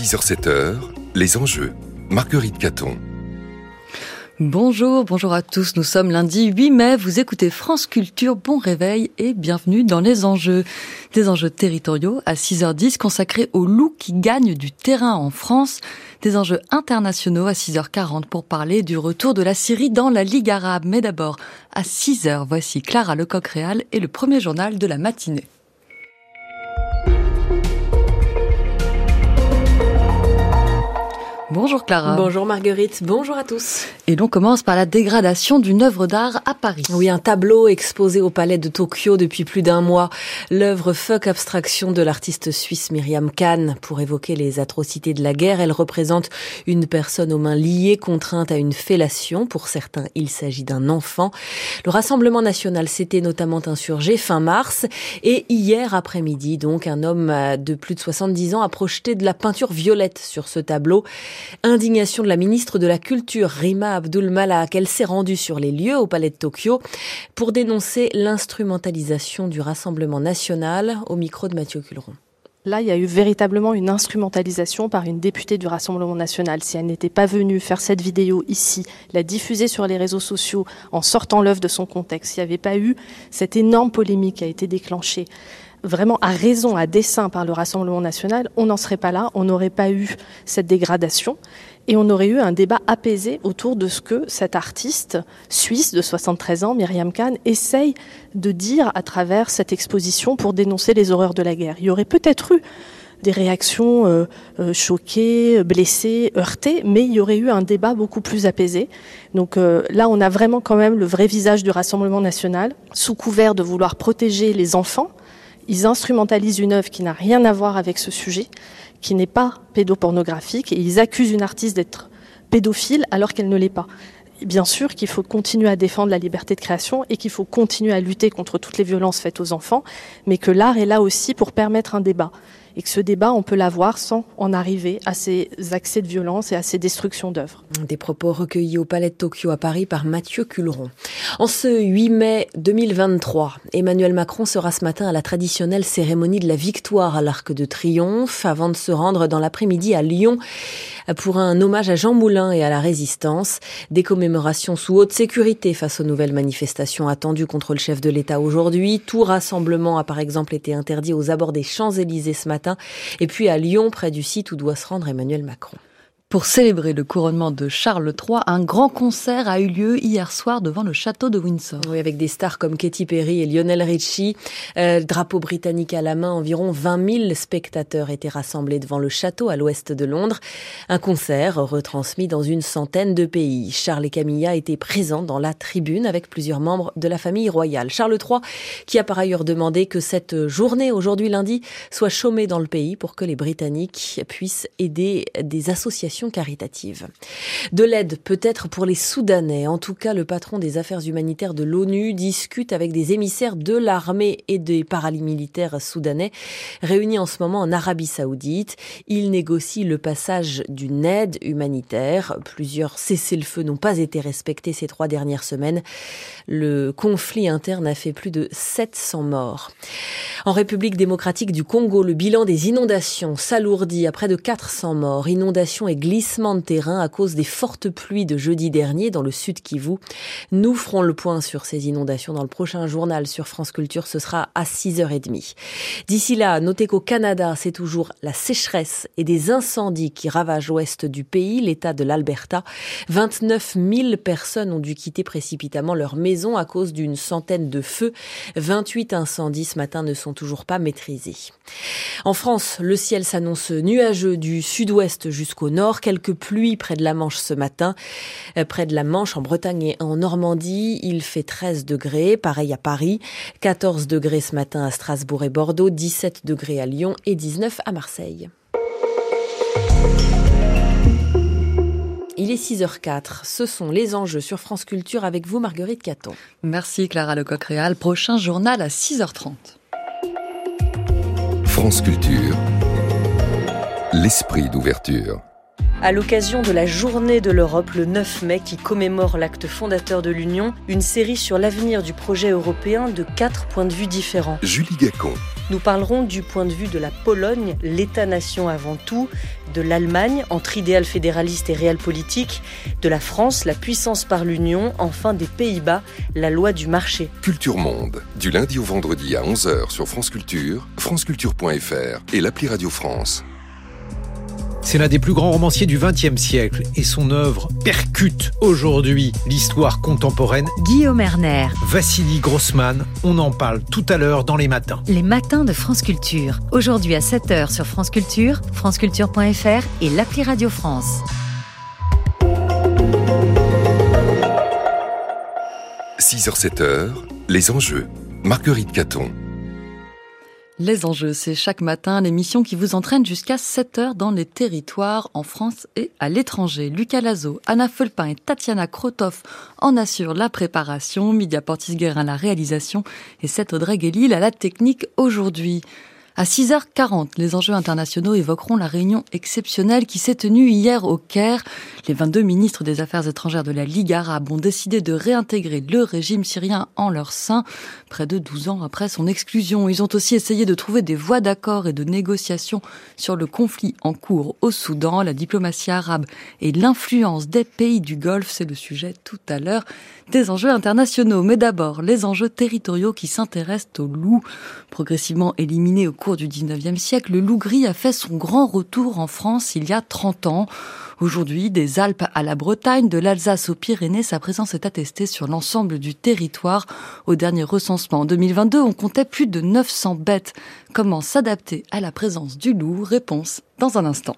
6h-7h, les enjeux. Marguerite Caton. Bonjour, bonjour à tous. Nous sommes lundi 8 mai. Vous écoutez France Culture. Bon réveil et bienvenue dans les enjeux. Des enjeux territoriaux à 6h10 consacrés aux loups qui gagnent du terrain en France. Des enjeux internationaux à 6h40 pour parler du retour de la Syrie dans la Ligue arabe. Mais d'abord, à 6h, voici Clara Lecoq-Réal et le premier journal de la matinée. Bonjour Clara. Bonjour Marguerite, bonjour à tous. Et l'on commence par la dégradation d'une œuvre d'art à Paris. Oui, un tableau exposé au palais de Tokyo depuis plus d'un mois. L'œuvre Fuck Abstraction de l'artiste suisse Myriam Kahn. Pour évoquer les atrocités de la guerre, elle représente une personne aux mains liées, contrainte à une fellation. Pour certains, il s'agit d'un enfant. Le Rassemblement national s'était notamment insurgé fin mars. Et hier après-midi, donc, un homme de plus de 70 ans a projeté de la peinture violette sur ce tableau. Indignation de la ministre de la Culture, Rima Abdul Malak. Elle s'est rendue sur les lieux au palais de Tokyo pour dénoncer l'instrumentalisation du Rassemblement national au micro de Mathieu Culeron. Là, il y a eu véritablement une instrumentalisation par une députée du Rassemblement national. Si elle n'était pas venue faire cette vidéo ici, la diffuser sur les réseaux sociaux en sortant l'œuvre de son contexte, s'il n'y avait pas eu cette énorme polémique qui a été déclenchée vraiment à raison, à dessein par le Rassemblement national, on n'en serait pas là, on n'aurait pas eu cette dégradation et on aurait eu un débat apaisé autour de ce que cet artiste suisse de 73 ans, Myriam Kahn, essaye de dire à travers cette exposition pour dénoncer les horreurs de la guerre. Il y aurait peut-être eu des réactions euh, euh, choquées, blessées, heurtées, mais il y aurait eu un débat beaucoup plus apaisé. Donc euh, là, on a vraiment quand même le vrai visage du Rassemblement national, sous couvert de vouloir protéger les enfants, ils instrumentalisent une œuvre qui n'a rien à voir avec ce sujet, qui n'est pas pédopornographique, et ils accusent une artiste d'être pédophile alors qu'elle ne l'est pas. Bien sûr qu'il faut continuer à défendre la liberté de création et qu'il faut continuer à lutter contre toutes les violences faites aux enfants, mais que l'art est là aussi pour permettre un débat et que ce débat, on peut l'avoir sans en arriver à ces accès de violence et à ces destructions d'œuvres. Des propos recueillis au Palais de Tokyo à Paris par Mathieu Culeron. En ce 8 mai 2023, Emmanuel Macron sera ce matin à la traditionnelle cérémonie de la victoire à l'Arc de Triomphe avant de se rendre dans l'après-midi à Lyon pour un hommage à Jean Moulin et à la résistance. Des commémorations sous haute sécurité face aux nouvelles manifestations attendues contre le chef de l'État aujourd'hui. Tout rassemblement a par exemple été interdit aux abords des Champs-Élysées ce matin et puis à Lyon, près du site où doit se rendre Emmanuel Macron. Pour célébrer le couronnement de Charles III, un grand concert a eu lieu hier soir devant le château de Windsor. Oui, avec des stars comme Katy Perry et Lionel Richie. Euh, drapeau britannique à la main, environ 20 000 spectateurs étaient rassemblés devant le château à l'ouest de Londres. Un concert retransmis dans une centaine de pays. Charles et Camilla étaient présents dans la tribune avec plusieurs membres de la famille royale. Charles III, qui a par ailleurs demandé que cette journée, aujourd'hui lundi, soit chômée dans le pays pour que les Britanniques puissent aider des associations caritative. De l'aide peut-être pour les Soudanais. En tout cas, le patron des affaires humanitaires de l'ONU discute avec des émissaires de l'armée et des paramilitaires soudanais réunis en ce moment en Arabie saoudite. Il négocie le passage d'une aide humanitaire. Plusieurs cessez-le-feu n'ont pas été respectés ces trois dernières semaines. Le conflit interne a fait plus de 700 morts. En République démocratique du Congo, le bilan des inondations s'alourdit à près de 400 morts. Inondations et glissement de terrain à cause des fortes pluies de jeudi dernier dans le sud Kivu. Nous ferons le point sur ces inondations dans le prochain journal sur France Culture. Ce sera à 6h30. D'ici là, notez qu'au Canada, c'est toujours la sécheresse et des incendies qui ravagent l'ouest du pays, l'état de l'Alberta. 29 000 personnes ont dû quitter précipitamment leur maison à cause d'une centaine de feux. 28 incendies ce matin ne sont toujours pas maîtrisés. En France, le ciel s'annonce nuageux du sud-ouest jusqu'au nord quelques pluies près de la Manche ce matin. Euh, près de la Manche, en Bretagne et en Normandie, il fait 13 degrés, pareil à Paris, 14 degrés ce matin à Strasbourg et Bordeaux, 17 degrés à Lyon et 19 à Marseille. Il est 6h04. Ce sont les enjeux sur France Culture avec vous, Marguerite Caton. Merci, Clara Lecoq-Réal. Prochain journal à 6h30. France Culture. L'esprit d'ouverture à l'occasion de la Journée de l'Europe le 9 mai qui commémore l'acte fondateur de l'Union, une série sur l'avenir du projet européen de quatre points de vue différents. Julie Gacon. Nous parlerons du point de vue de la Pologne, l'État-nation avant tout, de l'Allemagne, entre idéal fédéraliste et réel politique, de la France, la puissance par l'Union, enfin des Pays-Bas, la loi du marché. Culture Monde, du lundi au vendredi à 11h sur France Culture, franceculture.fr et l'appli Radio France. C'est l'un des plus grands romanciers du XXe siècle et son œuvre percute aujourd'hui l'histoire contemporaine. Guillaume Erner. Vassili Grossman, on en parle tout à l'heure dans les matins. Les matins de France Culture. Aujourd'hui à 7h sur France Culture, franceculture.fr et l'appli Radio France. 6h-7h, les enjeux. Marguerite Caton. Les enjeux, c'est chaque matin l'émission qui vous entraîne jusqu'à 7 heures dans les territoires en France et à l'étranger. Lucas Lazo, Anna Fulpin et Tatiana Krotov en assurent la préparation, Media Portis-Guerin la réalisation et cette Audrey Guélil à la technique aujourd'hui. À 6h40, les enjeux internationaux évoqueront la réunion exceptionnelle qui s'est tenue hier au Caire. Les 22 ministres des Affaires étrangères de la Ligue arabe ont décidé de réintégrer le régime syrien en leur sein, près de 12 ans après son exclusion. Ils ont aussi essayé de trouver des voies d'accord et de négociation sur le conflit en cours au Soudan, la diplomatie arabe et l'influence des pays du Golfe. C'est le sujet tout à l'heure des enjeux internationaux. Mais d'abord, les enjeux territoriaux qui s'intéressent au loup. Progressivement éliminé au cours du 19e siècle, le loup gris a fait son grand retour en France il y a 30 ans. Aujourd'hui, des Alpes à la Bretagne, de l'Alsace aux Pyrénées, sa présence est attestée sur l'ensemble du territoire. Au dernier recensement en 2022, on comptait plus de 900 bêtes. Comment s'adapter à la présence du loup? Réponse dans un instant.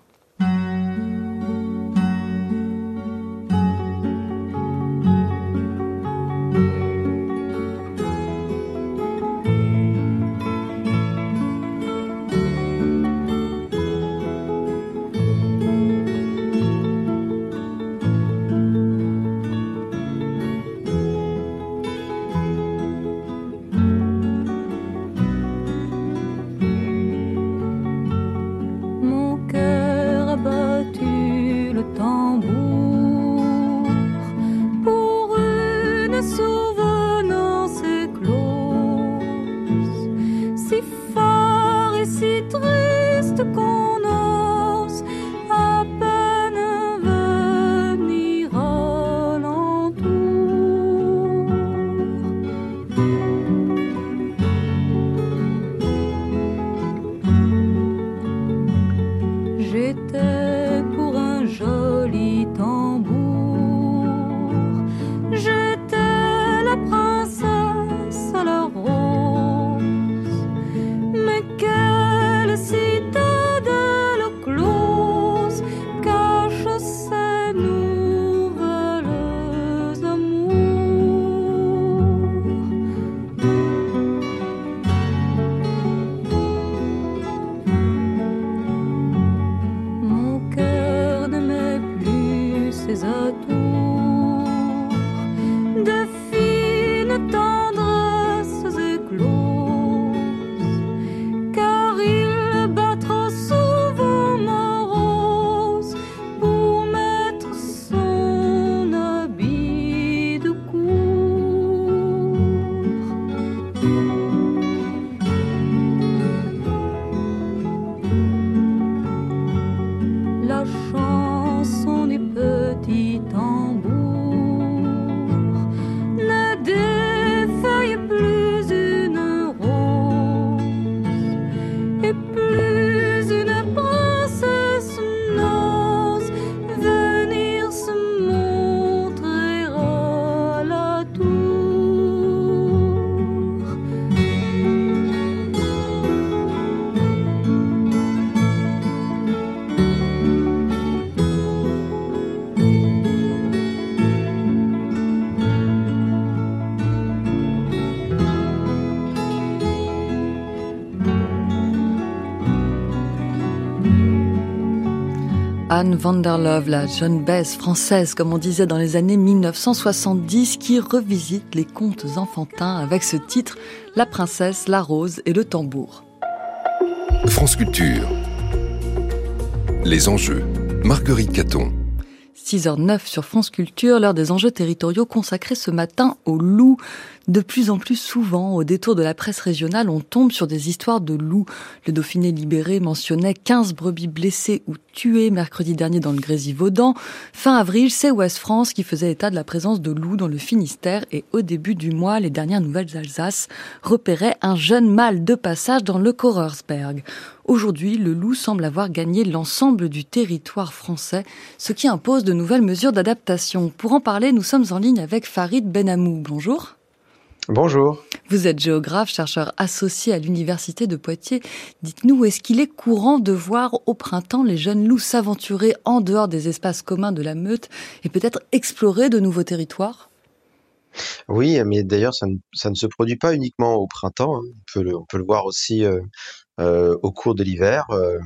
Anne van der Love, la jeune baisse française, comme on disait dans les années 1970, qui revisite les contes enfantins avec ce titre La princesse, la rose et le tambour. France Culture. Les enjeux. Marguerite Caton. 6h09 sur France Culture, l'heure des enjeux territoriaux consacrés ce matin aux loups. De plus en plus souvent, au détour de la presse régionale, on tombe sur des histoires de loups. Le Dauphiné libéré mentionnait 15 brebis blessées ou tuées mercredi dernier dans le Grésivaudan. Fin avril, c'est Ouest France qui faisait état de la présence de loups dans le Finistère et au début du mois, les dernières nouvelles d'Alsace repéraient un jeune mâle de passage dans le Korersberg. Aujourd'hui, le loup semble avoir gagné l'ensemble du territoire français, ce qui impose de nouvelles mesures d'adaptation. Pour en parler, nous sommes en ligne avec Farid Benamou. Bonjour. Bonjour. Vous êtes géographe, chercheur associé à l'Université de Poitiers. Dites-nous, est-ce qu'il est courant de voir au printemps les jeunes loups s'aventurer en dehors des espaces communs de la meute et peut-être explorer de nouveaux territoires? Oui, mais d'ailleurs, ça, ne, se produit pas uniquement au printemps. Hein. On, peut le, on, peut le, voir aussi euh, euh, au cours de l'hiver. Euh,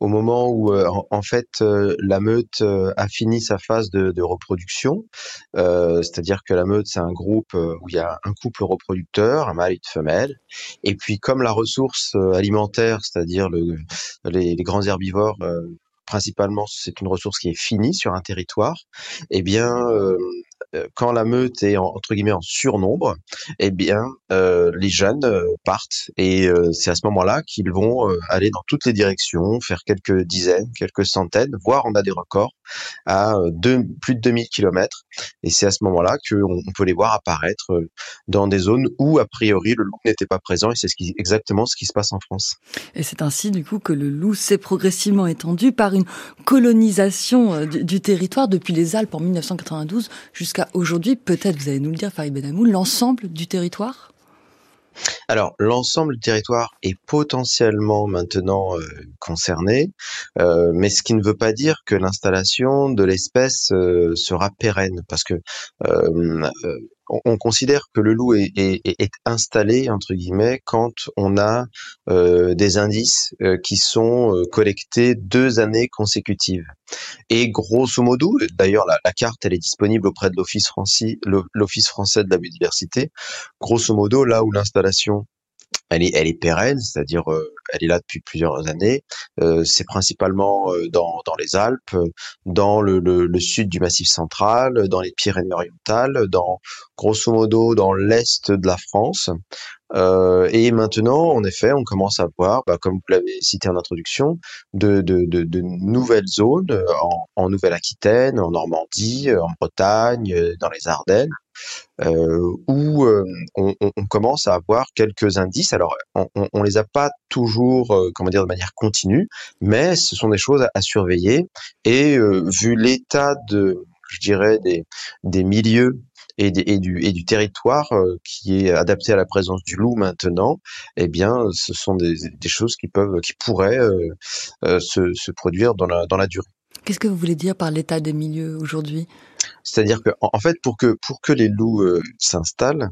au moment où euh, en, fait la meute a fini sa phase de, de reproduction, c'est-à-dire que la meute c'est un groupe où il y a un couple reproducteur, un mâle et une femelle, et puis comme la ressource alimentaire, c'est-à-dire le, les, les, grands herbivores principalement c'est une ressource qui est finie sur un territoire, eh bien euh, quand la meute est entre guillemets en surnombre, eh bien euh, les jeunes euh, partent et c'est à ce moment-là qu'ils vont aller dans toutes les directions, faire quelques dizaines, quelques centaines, voire on a des records à plus de 2000 km et c'est à ce moment-là qu'on peut les voir apparaître dans des zones où a priori le loup n'était pas présent et c'est exactement ce qui se passe en France. Et c'est ainsi du coup que le loup s'est progressivement étendu par une colonisation du, du territoire depuis les Alpes en 1992 jusqu'à aujourd'hui, peut-être, vous allez nous le dire, Farid Benamou, l'ensemble du territoire? Alors, l'ensemble du territoire est potentiellement maintenant euh, concerné, euh, mais ce qui ne veut pas dire que l'installation de l'espèce euh, sera pérenne, parce que on, considère que le loup est, installé entre guillemets quand on a euh, des indices euh, qui sont euh, collectés deux années consécutives. Et grosso modo, d'ailleurs la, carte elle est disponible auprès de l'office l'office français de la biodiversité. Grosso modo, là où l'installation elle est, elle est pérenne, c'est-à-dire elle est là depuis plusieurs années. c'est principalement dans, dans les Alpes, dans le, le, le, sud du Massif central, dans les Pyrénées-Orientales, dans grosso modo dans l'est de la France. Euh, et maintenant, en effet, on commence à voir, bah, comme vous l'avez cité en introduction, de, de, de, de nouvelles zones en, en Nouvelle-Aquitaine, en Normandie, en Bretagne, dans les Ardennes, euh, où euh, on, commence à avoir quelques indices. Alors, on, on les a pas toujours, euh, comment dire, de manière continue, mais ce sont des choses à, surveiller. Et vu l'état de, je dirais, des, des milieux et, et, du, et du territoire qui est adapté à la présence du loup maintenant, eh bien, ce sont des, des choses qui peuvent, qui pourraient euh, se, se, produire dans la, dans la durée. Qu'est-ce que vous voulez dire par l'état des milieux aujourd'hui? C'est-à-dire que, en fait, pour que pour que les loups euh, s'installent,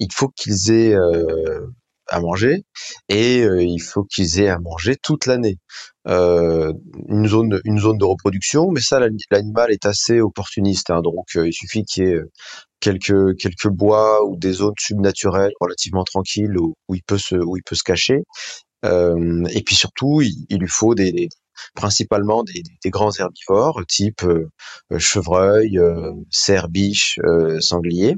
il faut qu'ils aient euh, à manger et euh, il faut qu'ils aient à manger toute l'année. une zone une zone de reproduction, mais ça l'animal est assez opportuniste, hein, donc il suffit qu'il y ait quelques quelques bois ou des zones subnaturelles relativement tranquilles où, il peut se où il peut se cacher. Et puis surtout, il, lui faut principalement des, des, grands herbivores type euh, euh, chevreuil, euh, cerf, biche, sanglier.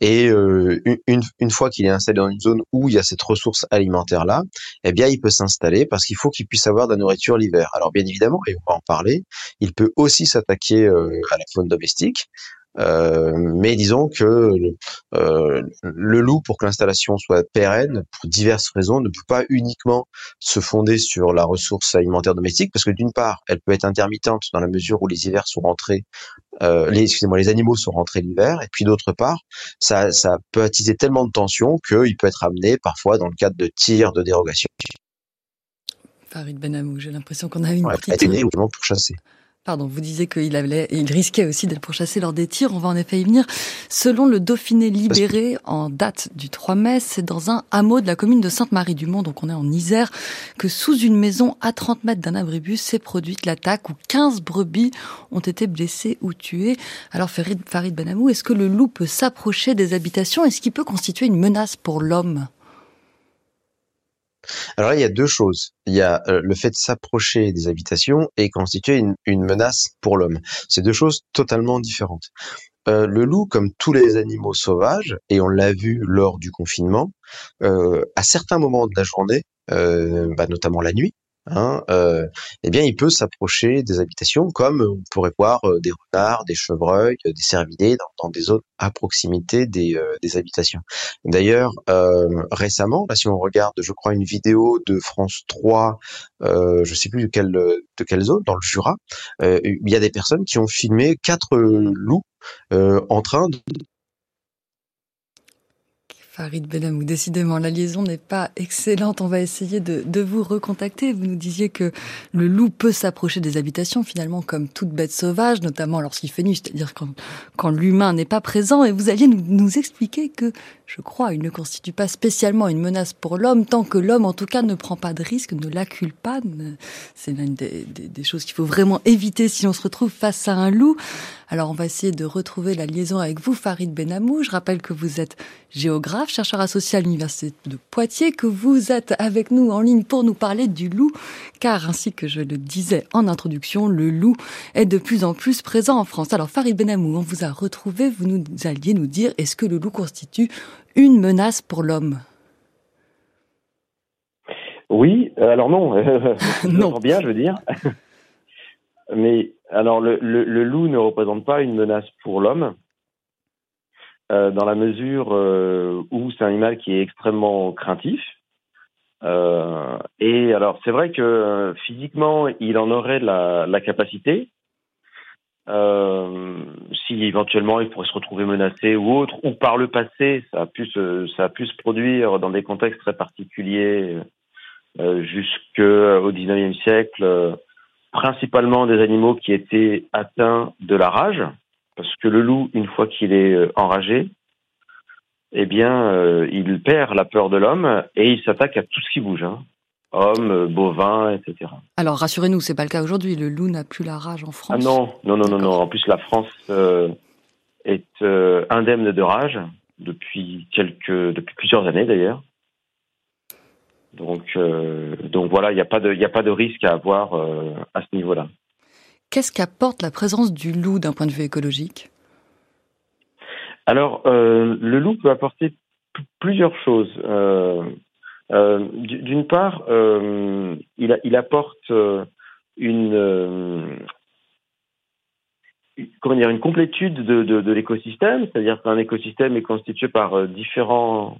Et une, une fois qu'il est installé dans une zone où il y a cette ressource alimentaire là, eh bien il peut s'installer parce qu'il faut qu'il puisse avoir de la nourriture l'hiver. Alors bien évidemment, et on va en parler, il peut aussi s'attaquer à la faune domestique. Euh, mais disons que le, euh, le loup, pour que l'installation soit pérenne, pour diverses raisons, ne peut pas uniquement se fonder sur la ressource alimentaire domestique, parce que d'une part, elle peut être intermittente dans la mesure où les hivers sont rentrés, euh, les, excusez-moi, les animaux sont rentrés l'hiver, et puis d'autre part, ça, ça peut attiser tellement de tensions qu'il peut être amené parfois dans le cadre de tirs de dérogation. Farid Benamou, j'ai l'impression qu'on a une ouais, petite... pour chasser. Pardon, vous disiez qu'il avait, il risquait aussi d'être pourchassé lors des tirs. On va en effet y venir. Selon le Dauphiné libéré en date du 3 mai, c'est dans un hameau de la commune de Sainte-Marie-du-Mont, donc on est en Isère, que sous une maison à 30 mètres d'un abribus s'est produite l'attaque où 15 brebis ont été blessées ou tuées. Alors Farid, Benamou, est-ce que le loup peut s'approcher des habitations? Est-ce qu'il peut constituer une menace pour l'homme? Alors là, il y a deux choses. Il y a le fait de s'approcher des habitations et constituer une, menace pour l'homme. C'est deux choses totalement différentes. Euh, le loup, comme tous les animaux sauvages, et on l'a vu lors du confinement, euh, à certains moments de la journée, euh, bah, notamment la nuit, hein, euh, eh bien, il peut s'approcher des habitations comme on pourrait voir euh, des renards, des chevreuils, des cervidés dans, des zones à proximité des, euh, habitations. D'ailleurs, récemment, là, si on regarde, je crois, une vidéo de France 3, euh, je sais plus de quelle, de quelle zone, dans le Jura, il y a des personnes qui ont filmé quatre loups en train de Farid Benamou, décidément, la liaison n'est pas excellente. On va essayer de, de, vous recontacter. Vous nous disiez que le loup peut s'approcher des habitations, finalement, comme toute bête sauvage, notamment lorsqu'il fait nuit, c'est-à-dire quand, quand l'humain n'est pas présent. Et vous alliez nous, nous expliquer que, je crois, il ne constitue pas spécialement une menace pour l'homme, tant que l'homme, en tout cas, ne prend pas de risque, ne l'accule pas. C'est l'une des, des, des choses qu'il faut vraiment éviter si on se retrouve face à un loup. Alors on va essayer de retrouver la liaison avec vous, Farid Benamou. Je rappelle que vous êtes géographe, chercheur associé à l'Université de Poitiers, que vous êtes avec nous en ligne pour nous parler du loup, car ainsi que je le disais en introduction, le loup est de plus en plus présent en France. Alors Farid Benamou, on vous a retrouvé, vous nous alliez nous dire, est-ce que le loup constitue une menace pour l'homme? Oui, euh, alors non, non. bien, je veux dire. Mais alors, le, le, le, loup ne représente pas une menace pour l'homme, euh, dans la mesure euh, où c'est un animal qui est extrêmement craintif. Euh, et alors, c'est vrai que euh, physiquement, il en aurait la, la capacité. Euh, si éventuellement il pourrait se retrouver menacé ou autre, ou par le passé, ça a pu se, ça a pu se produire dans des contextes très particuliers euh, jusqu'au 19e siècle principalement des animaux qui étaient atteints de la rage, parce que le loup, une fois qu'il est euh, enragé, eh bien, euh, il perd la peur de l'homme et il s'attaque à tout ce qui bouge, hein. hommes, euh, bovins, etc. Alors rassurez-nous, c'est pas le cas aujourd'hui. Le loup n'a plus la rage en France. Ah non, non, non, non, non. En plus, la France est indemne de rage depuis quelques, depuis plusieurs années d'ailleurs. Donc, euh, donc voilà, il n'y a pas de, il a pas de risque à avoir à ce niveau-là. Qu'est-ce qu'apporte la présence du loup d'un point de vue écologique? Alors, euh, le loup peut apporter plusieurs choses. D'une part, il, apporte une comment dire une complétude de, de, de l'écosystème, c'est-à-dire qu'un écosystème est constitué par différents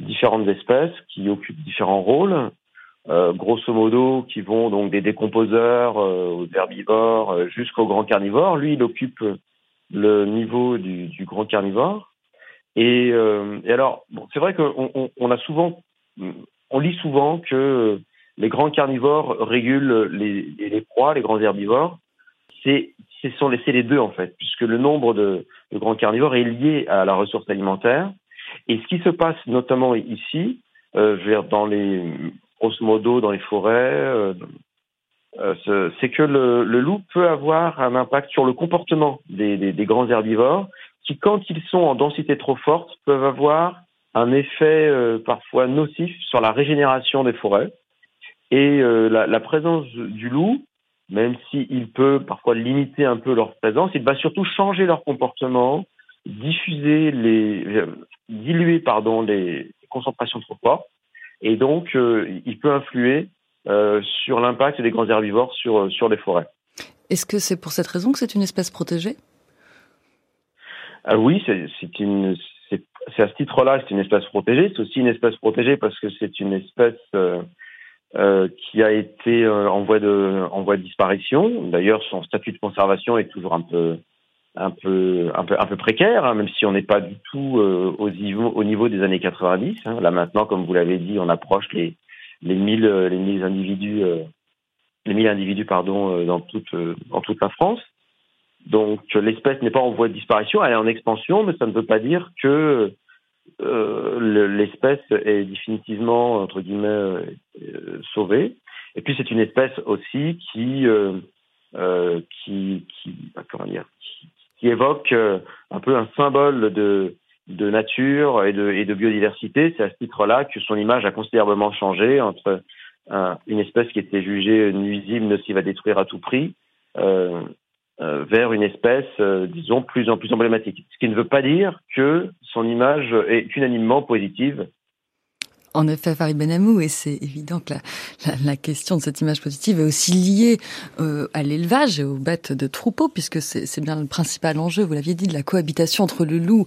différentes espèces qui occupent différents rôles, euh, grosso modo, qui vont donc des décomposeurs euh, aux herbivores euh, jusqu'aux grands carnivores. Lui, il occupe le niveau du, du grand carnivore. Et, euh, et alors, bon, c'est vrai qu'on on, on, a souvent, on lit souvent que les grands carnivores régulent les, les proies, les grands herbivores. C'est ce sont les, les deux en fait, puisque le nombre de, de grands carnivores est lié à la ressource alimentaire et ce qui se passe notamment ici, euh, dans les, grosso modo, dans les forêts, euh, euh, c'est que le, le, loup peut avoir un impact sur le comportement des, des, des, grands herbivores qui, quand ils sont en densité trop forte, peuvent avoir un effet euh, parfois nocif sur la régénération des forêts. Et euh, la, la, présence du loup, même s'il peut parfois limiter un peu leur présence, il va surtout changer leur comportement, diffuser les, diluer pardon les concentrations trop fortes et donc euh, il peut influer euh, sur l'impact des grands herbivores sur euh, sur les forêts. Est-ce que c'est pour cette raison que c'est une espèce protégée? Ah Oui, c'est à ce titre-là c'est une espèce protégée. C'est aussi une espèce protégée parce que c'est une espèce euh, euh, qui a été en voie de en voie de disparition. D'ailleurs, son statut de conservation est toujours un peu un peu un peu un peu précaire, hein, même si on n'est pas du tout euh, au, niveau, au niveau des années 90. Hein. Là maintenant, comme vous l'avez dit, on approche les les 1000 euh, les 1000 individus euh, les 1000 individus pardon dans toute dans toute la France. Donc l'espèce n'est pas en voie de disparition, elle est en expansion, mais ça ne veut pas dire que l'espèce est définitivement entre guillemets sauvée. Et puis c'est une espèce aussi qui qui qui bah, comment dire qui évoque euh, un peu un symbole de nature et de, biodiversité. C'est à ce titre-là que son image a considérablement changé entre une espèce qui était jugée nuisible, nocive à détruire à tout prix, euh, euh, vers une espèce, disons, plus en plus emblématique. Ce qui ne veut pas dire que son image est unanimement positive. En effet, Farid Benamou, et c'est évident que la, la, question de cette image positive est aussi liée euh, à l'élevage et aux bêtes de troupeaux, puisque c'est bien le principal enjeu, vous l'aviez dit, de la cohabitation entre le loup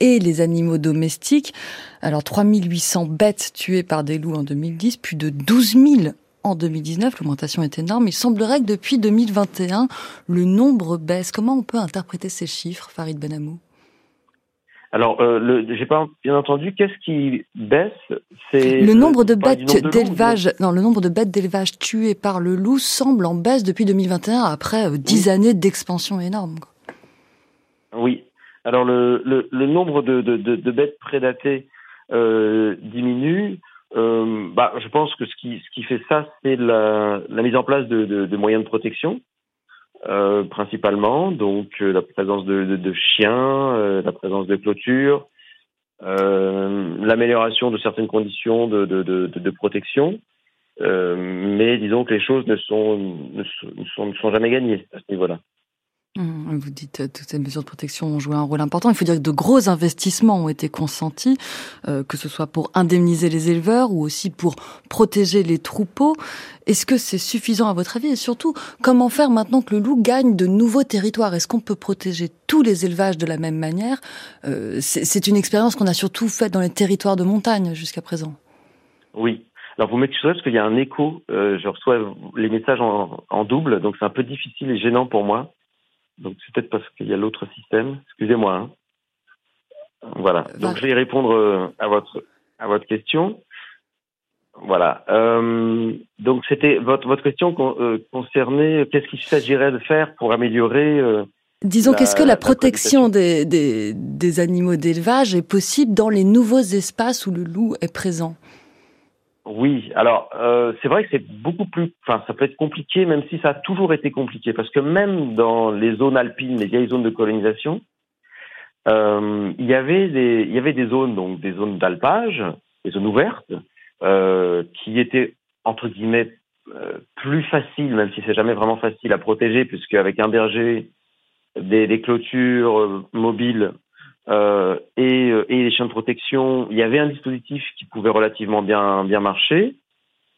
et les animaux domestiques. Alors 3800 bêtes tuées par des loups en 2010, plus de 12 000 en 2019, l'augmentation est énorme. Il semblerait que depuis 2021, le nombre baisse. Comment on peut interpréter ces chiffres, Farid Benamou alors, euh, j'ai pas bien entendu. Qu'est-ce qui baisse? C'est le nombre de bêtes d'élevage. Non, le nombre de bêtes d'élevage tuées par le loup semble en baisse depuis 2021 après euh, dix années d'expansion énorme. Oui, alors le, le, le nombre de, de, de, de, bêtes prédatées euh, diminue. Euh, bah, je pense que ce qui, ce qui fait ça, c'est la, la, mise en place de, moyens de protection, euh, principalement. Donc euh, la présence de, chiens, euh, la présence de clôtures, l'amélioration de certaines conditions de, protection. mais disons que les choses ne sont, ne sont, ne sont jamais gagnées à ce niveau-là. Mmh, vous dites euh, toutes ces mesures de protection ont joué un rôle important. Il faut dire que de gros investissements ont été consentis, euh, que ce soit pour indemniser les éleveurs ou aussi pour protéger les troupeaux. Est-ce que c'est suffisant à votre avis? Et surtout, comment faire maintenant que le loup gagne de nouveaux territoires? Est-ce qu'on peut protéger tous les élevages de la même manière? Euh, C'est une expérience qu'on a surtout faite dans les territoires de montagne jusqu'à présent. Oui, alors vous m'excuserez parce qu'il y a un écho. je reçois les messages en double, donc c'est un peu difficile et gênant pour moi. Donc c'est peut-être parce qu'il y a l'autre système. Excusez-moi. Hein. Voilà. Donc je vais répondre euh, à votre à votre question. Voilà. Euh, donc c'était votre votre question euh, concernait qu'est-ce qu'il s'agirait de faire pour améliorer. Euh, Disons qu'est-ce que la, protection des, des, des animaux d'élevage est possible dans les nouveaux espaces où le loup est présent oui, alors euh, c'est vrai que c'est beaucoup plus, enfin ça peut être compliqué, même si ça a toujours été compliqué, parce que même dans les zones alpines, les vieilles zones de colonisation, euh, il y avait des, il y avait des zones donc des zones d'alpage, des zones ouvertes, euh, qui étaient entre guillemets euh, plus faciles, même si c'est jamais vraiment facile à protéger, puisque avec un berger, des, des clôtures euh, mobiles euh, et, euh, et, les chiens de protection, il y avait un dispositif qui pouvait relativement bien, bien marcher.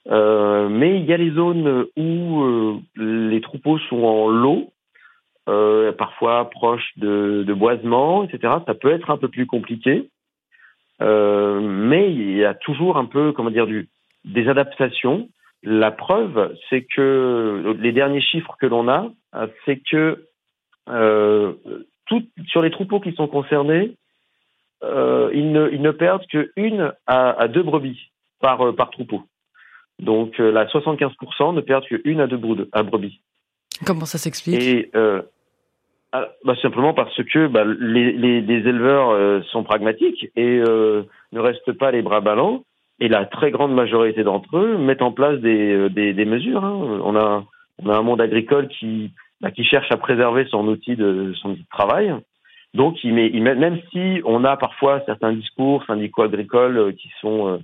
Euh, mais il y a les zones où euh, les troupeaux sont en lot, euh, parfois proches de, de boisements, etc. Ça peut être un peu plus compliqué. mais il y a toujours un peu, comment dire, du, des adaptations. La preuve, c'est que les derniers chiffres que l'on a, c'est que euh, sur les troupeaux qui sont concernés, euh, ils, ne, ils ne perdent qu'une à, à deux brebis par, euh, par troupeau. Donc euh, là, 75% ne perdent qu'une à deux à brebis. Comment ça s'explique? Et euh, ah, bah, simplement parce que bah, les, les, les, éleveurs euh, sont pragmatiques et euh, ne restent pas les bras ballants. Et la très grande majorité d'entre eux mettent en place des, des, des mesures. Hein. On, a, on a un monde agricole qui, bah, qui cherche à préserver son outil de son outil de travail. Donc, il met, il met, même si on a parfois certains discours syndicaux agricoles euh, qui sont euh,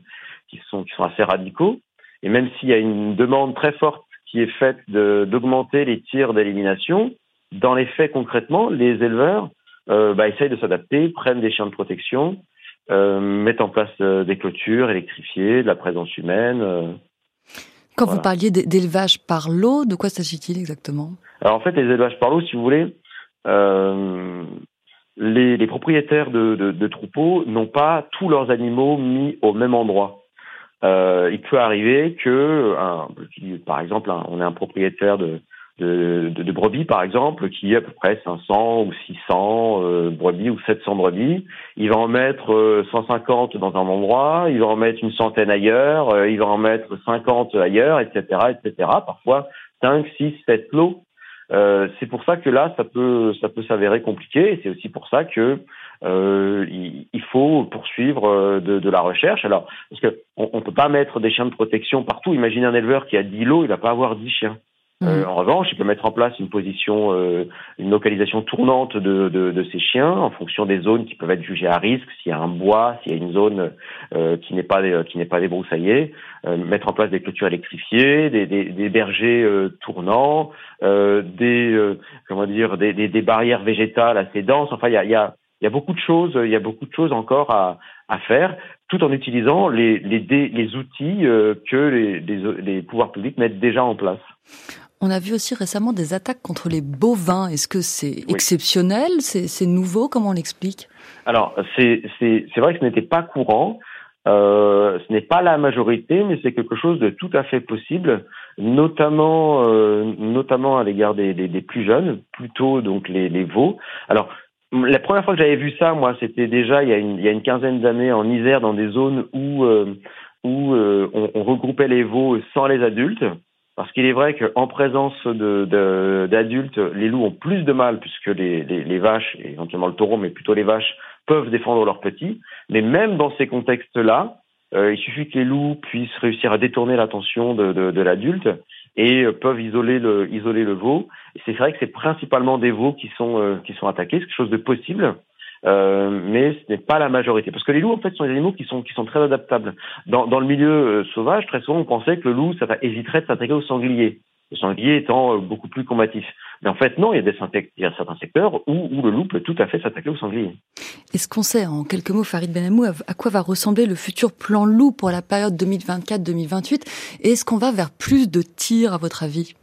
qui sont qui sont assez radicaux, et même s'il y a une demande très forte qui est faite d'augmenter les tirs d'élimination, dans les faits concrètement, les éleveurs euh, bah, essayent de s'adapter, prennent des chiens de protection, euh, mettent en place euh, des clôtures électrifiées, de la présence humaine. Quand vous parliez d'élevage par l'eau, de quoi s'agit-il exactement? Alors en fait, les élevages par l'eau, si vous voulez, euh, les, les, propriétaires de, de, de troupeaux n'ont pas tous leurs animaux mis au même endroit. Euh, il peut arriver que, un, par exemple, un, on est un propriétaire de, de, de, de, brebis, par exemple, qui a à peu près 500 ou 600 euh, brebis ou 700 brebis. Il va en mettre 150 euh, dans un endroit, il va en mettre une centaine ailleurs, euh, il va en mettre 50 ailleurs, etc., etc. Parfois 5, 6, 7 lots. Euh, c'est pour ça que là, ça peut, ça peut s'avérer compliqué. Et c'est aussi pour ça que euh, il, il, faut poursuivre de, de, la recherche. Alors, parce que on, on peut pas mettre des chiens de protection partout. Imaginez un éleveur qui a 10 lots, il va pas avoir 10 chiens. Euh, mmh. en revanche, il peut mettre en place une position, euh, une localisation tournante de, de, de, ces chiens en fonction des zones qui peuvent être jugées à risque. S'il y a un bois, s'il y a une zone euh, qui n'est pas qui n'est pas débroussaillée, mettre en place des clôtures électrifiées, des, des, des bergers tournants, des comment dire, des, des, barrières végétales assez denses. Enfin, il y a, il y a il y a beaucoup de choses, il y a beaucoup de choses encore à, à faire, tout en utilisant les, les, les outils que les, les, les pouvoirs publics mettent déjà en place. On a vu aussi récemment des attaques contre les bovins. Est-ce que c'est exceptionnel? C'est nouveau? Comment on l'explique? Alors, c'est vrai que ce n'était pas courant. Euh, ce n'est pas la majorité, mais c'est quelque chose de tout à fait possible, notamment, euh, notamment à l'égard des, des, plus jeunes, plutôt donc les, les veaux. Alors, la première fois que j'avais vu ça, moi, c'était déjà il y, a une, il y a une quinzaine d'années en Isère, dans des zones où, euh, où on, on, regroupait les veaux sans les adultes. Parce qu'il est vrai qu'en présence d'adultes, de, les loups ont plus de mal, puisque les, les, les, vaches, et éventuellement le taureau, mais plutôt les vaches, peuvent défendre leurs petits. Mais même dans ces contextes-là, euh, il suffit que les loups puissent réussir à détourner l'attention de, de, l'adulte et peuvent isoler le, isoler le veau. C'est vrai que c'est principalement des veaux qui sont, euh, qui sont attaqués, c'est quelque chose de possible. Euh, mais ce n'est pas la majorité. Parce que les loups, en fait, sont des animaux qui sont, qui sont très adaptables. Dans, dans le milieu euh, sauvage, très souvent, on pensait que le loup ça hésiterait de s'attaquer au sanglier. Le sanglier étant euh, beaucoup plus combatif. Mais en fait, non, il y a, des, il y a certains secteurs où, où, le loup peut tout à fait s'attaquer au sanglier. Est-ce qu'on sait, en quelques mots, Farid Benamou, à quoi va ressembler le futur plan loup pour la période 2024-2028 Et est-ce qu'on va vers plus de tirs, à votre avis?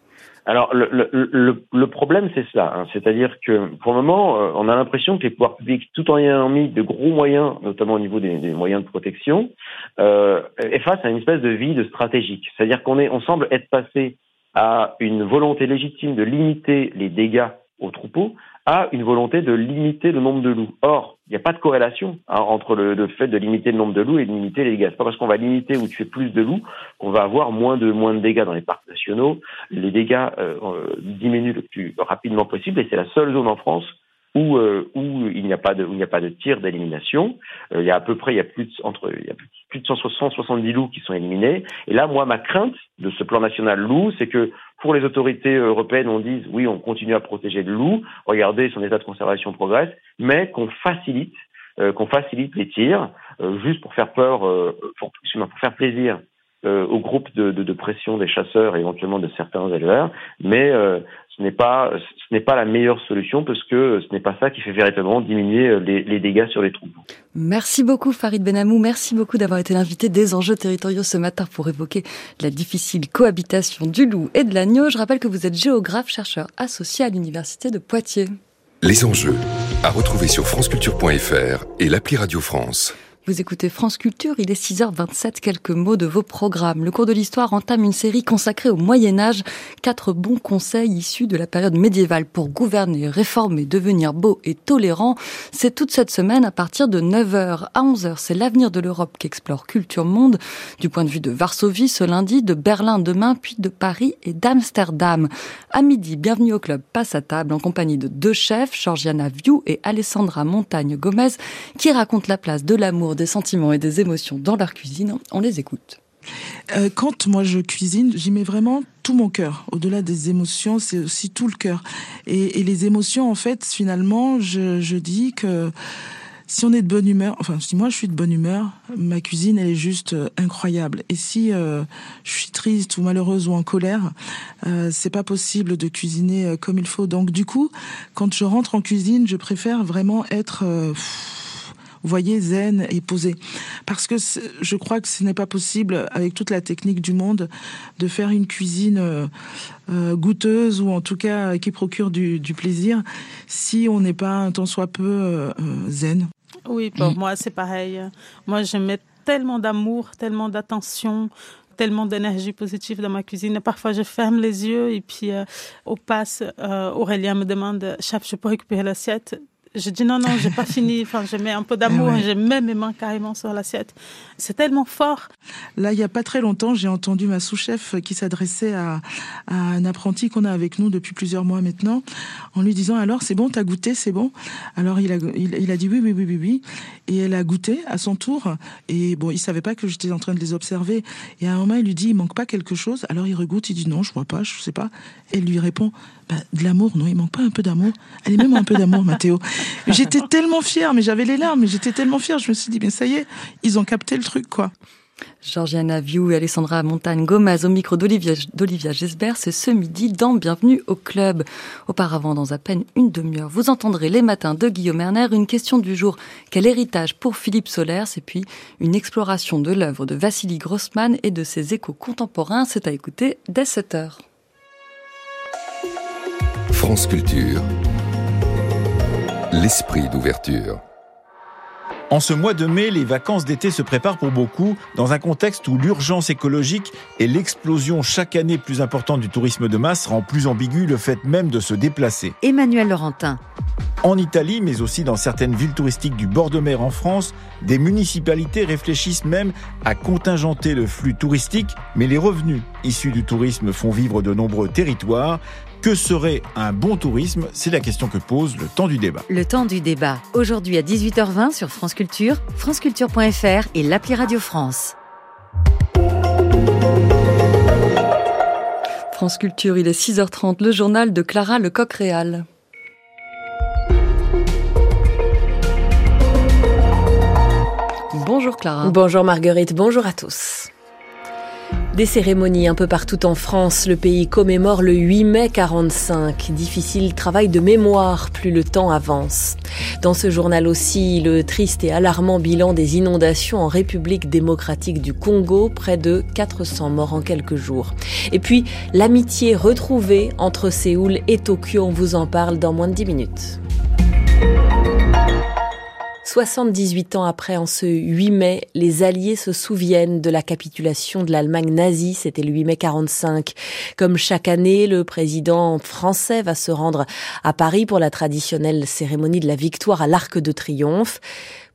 Alors le, problème c'est cela, hein. c'est-à-dire que pour le moment euh, on a l'impression que les pouvoirs publics, tout en ayant mis de gros moyens, notamment au niveau des, des moyens de protection, euh, est face à une espèce de vide stratégique. C'est-à-dire qu'on est, on semble être passé à une volonté légitime de limiter les dégâts aux troupeaux, à une volonté de limiter le nombre de loups. Or, il n'y a pas de corrélation hein, entre le, fait de limiter le nombre de loups et de limiter les dégâts. C'est pas parce qu'on va limiter ou tuer plus de loups qu'on va avoir moins de moins de dégâts dans les parcs nationaux. Les dégâts euh, euh, diminuent le plus rapidement possible et c'est la seule zone en France où, euh, où il n'y a pas de où il n'y a pas de tir d'élimination. Euh, il y a à peu près il y a plus de, entre il y a plus de 170 loups qui sont éliminés. Et là, moi, ma crainte de ce plan national loup, c'est que pour les autorités européennes, on dise oui, on continue à protéger le loup. Regardez, son état de conservation progresse, mais qu'on facilite euh, qu'on facilite les tirs juste pour faire peur, pour, pour faire plaisir aux groupes de, de, de, pression des chasseurs et éventuellement de certains éleveurs, mais ce n'est pas ce n'est pas la meilleure solution parce que ce n'est pas ça qui fait véritablement diminuer les, les dégâts sur les troupeaux. Merci beaucoup Farid Benamou, merci beaucoup d'avoir été l'invité des enjeux territoriaux ce matin pour évoquer la difficile cohabitation du loup et de l'agneau. Je rappelle que vous êtes géographe chercheur associé à l'université de Poitiers. Les enjeux à retrouver sur franceculture.fr et l'appli Radio France. Vous écoutez France Culture, il est 6h27, quelques mots de vos programmes. Le cours de l'histoire entame une série consacrée au Moyen Âge, quatre bons conseils issus de la période médiévale pour gouverner, réformer, devenir beau et tolérant. C'est toute cette semaine à partir de 9h à 11h. C'est l'avenir de l'Europe qu'explore Culture Monde, du point de vue de Varsovie ce lundi, de Berlin demain, puis de Paris et d'Amsterdam. À midi, bienvenue au club Passe à table en compagnie de deux chefs, Georgiana Viu et Alessandra Montagne Gomez, qui racontent la place de l'amour des sentiments et des émotions dans leur cuisine. On les écoute. Euh, quand moi je cuisine, j'y mets vraiment tout mon cœur. Au-delà des émotions, c'est aussi tout le cœur. Et, les émotions, en fait, finalement, je, dis que si on est de bonne humeur, enfin si moi je suis de bonne humeur, ma cuisine elle est juste euh, incroyable. Et si euh, je suis triste ou malheureuse ou en colère, c'est pas possible de cuisiner comme il faut. Donc du coup, quand je rentre en cuisine, je préfère vraiment être voyez, zen et posé. Parce que je crois que ce n'est pas possible, avec toute la technique du monde, de faire une cuisine euh, euh, goûteuse ou en tout cas qui procure du, plaisir si on n'est pas un tant soit peu euh, zen. Oui, pour mm. moi, c'est pareil. Moi, je mets tellement d'amour, tellement d'attention, tellement d'énergie positive dans ma cuisine. Parfois, je ferme les yeux et puis au passe, Aurélien me demande, chef, je peux récupérer l'assiette? Je dis non, non, j'ai pas fini. Enfin, je mets un peu d'amour et je mets mes mains carrément sur l'assiette. C'est tellement fort. Là, il y a pas très longtemps, j'ai entendu ma sous-chef qui s'adressait à, à, un apprenti qu'on a avec nous depuis plusieurs mois maintenant, en lui disant alors c'est bon, t'as goûté, c'est bon? Alors il a, il, a dit oui, oui, oui, oui, oui, et elle a goûté à son tour. Et bon, il savait pas que j'étais en train de les observer. Et à un moment, il lui dit il manque pas quelque chose. Alors il regoute, il dit non, je vois pas, je sais pas. Et elle lui répond bah, de l'amour, non, il manque pas un peu d'amour. Est même un peu d'amour, Mathéo. J'étais tellement fière, mais j'avais les larmes, j'étais tellement fière. Je me suis dit, mais ça y est, ils ont capté le truc, quoi. Georgiana Viou et Alessandra Montagne Gomez au micro d'Olivia Gesbert, c'est ce midi dans Bienvenue au Club. Auparavant, dans à peine une demi-heure, vous entendrez les matins de Guillaume Erner, une question du jour, quel héritage pour Philippe Solers, et puis une exploration de l'œuvre de Vassili Grossman et de ses échos contemporains, c'est à écouter dès 7 heures. France Culture, l'esprit d'ouverture. En ce mois de mai, les vacances d'été se préparent pour beaucoup dans un contexte où l'urgence écologique et l'explosion chaque année plus importante du tourisme de masse rend plus ambigu le fait même de se déplacer. Emmanuel Laurentin. En Italie, mais aussi dans certaines villes touristiques du bord de mer en France, des municipalités réfléchissent même à contingenter le flux touristique, mais les revenus issus du tourisme font vivre de nombreux territoires. Que serait un bon tourisme? C'est la question que pose le temps du débat. Le temps du débat, aujourd'hui à 18h20 sur France Culture, franceculture.fr et l'appli Radio France. France Culture, il est 6h30, le journal de Clara Lecoq-Réal. Bonjour Clara. Bonjour Marguerite, bonjour à tous. Des cérémonies un peu partout en France. Le pays commémore le 8 mai 45. Difficile travail de mémoire, plus le temps avance. Dans ce journal aussi, le triste et alarmant bilan des inondations en République démocratique du Congo, près de 400 morts en quelques jours. Et puis, l'amitié retrouvée entre Séoul et Tokyo, on vous en parle dans moins de 10 minutes. 78 ans après, en ce 8 mai, les Alliés se souviennent de la capitulation de l'Allemagne nazie. C'était le 8 mai 45. Comme chaque année, le président français va se rendre à Paris pour la traditionnelle cérémonie de la victoire à l'Arc de Triomphe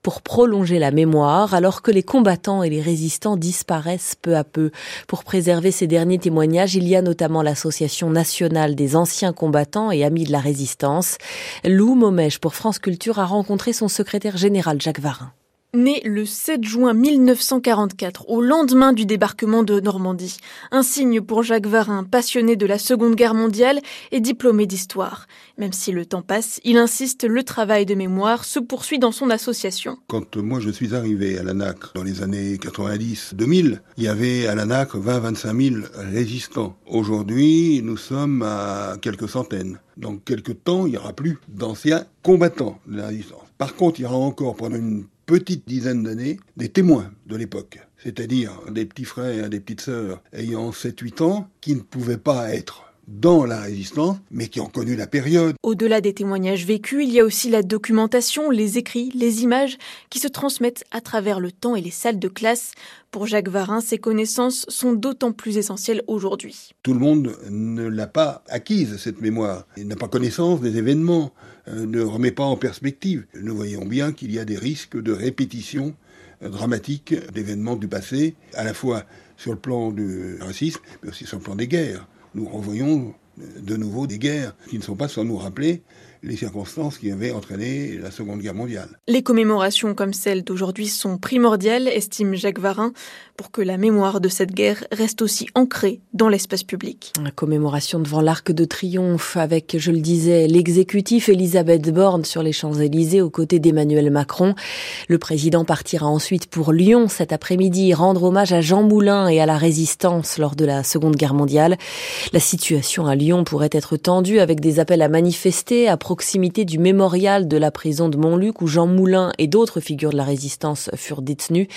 pour prolonger la mémoire alors que les combattants et les résistants disparaissent peu à peu. Pour préserver ces derniers témoignages, il y a notamment l'Association nationale des anciens combattants et amis de la résistance. Lou Momèche pour France Culture a rencontré son secrétaire général Jacques Varin. Né le 7 juin 1944, au lendemain du débarquement de Normandie. Un signe pour Jacques Varin, passionné de la Seconde Guerre mondiale et diplômé d'histoire. Même si le temps passe, il insiste, le travail de mémoire se poursuit dans son association. Quand moi je suis arrivé à l'ANAC dans les années 90-2000, il y avait à l'ANAC 20-25 000 résistants. Aujourd'hui, nous sommes à quelques centaines. Dans quelques temps, il n'y aura plus d'anciens combattants de la résistance. Par contre, il y aura encore pendant une petite dizaine d'années des témoins de l'époque, c'est-à-dire des petits frères, des petites sœurs ayant 7-8 ans qui ne pouvaient pas être dans la résistance, mais qui ont connu la période. Au-delà des témoignages vécus, il y a aussi la documentation, les écrits, les images qui se transmettent à travers le temps et les salles de classe. Pour Jacques Varin, ces connaissances sont d'autant plus essentielles aujourd'hui. Tout le monde ne l'a pas acquise, cette mémoire. Il n'a pas connaissance des événements. Euh, ne remet pas en perspective. Nous voyons bien qu'il y a des risques de répétition euh, dramatique d'événements du passé, à la fois sur le plan du racisme, mais aussi sur le plan des guerres. Nous revoyons euh, de nouveau des guerres qui ne sont pas sans nous rappeler les circonstances qui avaient entraîné la Seconde Guerre mondiale. Les commémorations comme celle d'aujourd'hui sont primordiales, estime Jacques Varin pour que la mémoire de cette guerre reste aussi ancrée dans l'espace public. La commémoration devant l'Arc de Triomphe avec, je le disais, l'exécutif Elisabeth Borne sur les Champs-Élysées aux côtés d'Emmanuel Macron. Le président partira ensuite pour Lyon cet après-midi rendre hommage à Jean Moulin et à la résistance lors de la Seconde Guerre mondiale. La situation à Lyon pourrait être tendue avec des appels à manifester à proximité du mémorial de la prison de Montluc où Jean Moulin et d'autres figures de la résistance furent détenus.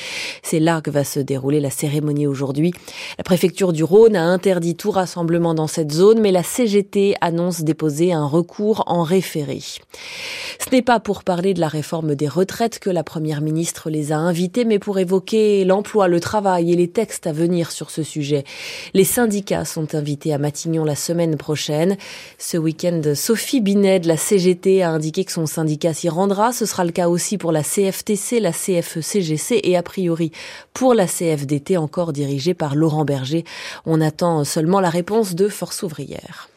C'est là que va se dérouler la cérémonie aujourd'hui. La préfecture du Rhône a interdit tout rassemblement dans cette zone, mais la CGT annonce déposer un recours en référé. Ce n'est pas pour parler de la réforme des retraites que la première ministre les a invités, mais pour évoquer l'emploi, le travail et les textes à venir sur ce sujet. Les syndicats sont invités à Matignon la semaine prochaine. Ce week-end, Sophie Binet de la CGT a indiqué que son syndicat s'y rendra. Ce sera le cas aussi pour la CFTC, la CFE-CGC et a priori pour la CFDT encore dirigée par Laurent Berger. On attend seulement la réponse de Force ouvrière.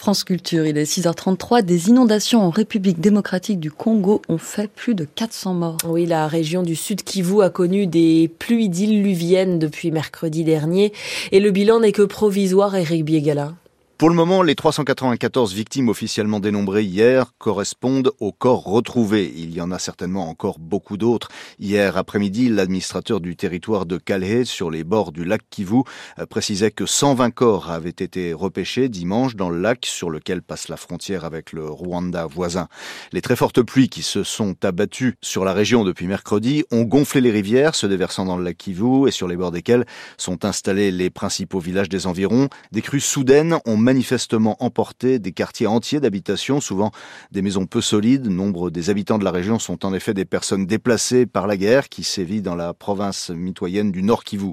France Culture, il est 6h33. Des inondations en République démocratique du Congo ont fait plus de 400 morts. Oui, la région du Sud Kivu a connu des pluies diluviennes depuis mercredi dernier et le bilan n'est que provisoire, Eric Biegala. Pour le moment, les 394 victimes officiellement dénombrées hier correspondent aux corps retrouvés. Il y en a certainement encore beaucoup d'autres. Hier après-midi, l'administrateur du territoire de Calais, sur les bords du lac Kivu, euh, précisait que 120 corps avaient été repêchés dimanche dans le lac sur lequel passe la frontière avec le Rwanda voisin. Les très fortes pluies qui se sont abattues sur la région depuis mercredi ont gonflé les rivières se déversant dans le lac Kivu et sur les bords desquels sont installés les principaux villages des environs. Des crues soudaines ont manifestement emporté des quartiers entiers d'habitation, souvent des maisons peu solides. Nombre des habitants de la région sont en effet des personnes déplacées par la guerre qui sévit dans la province mitoyenne du Nord Kivu.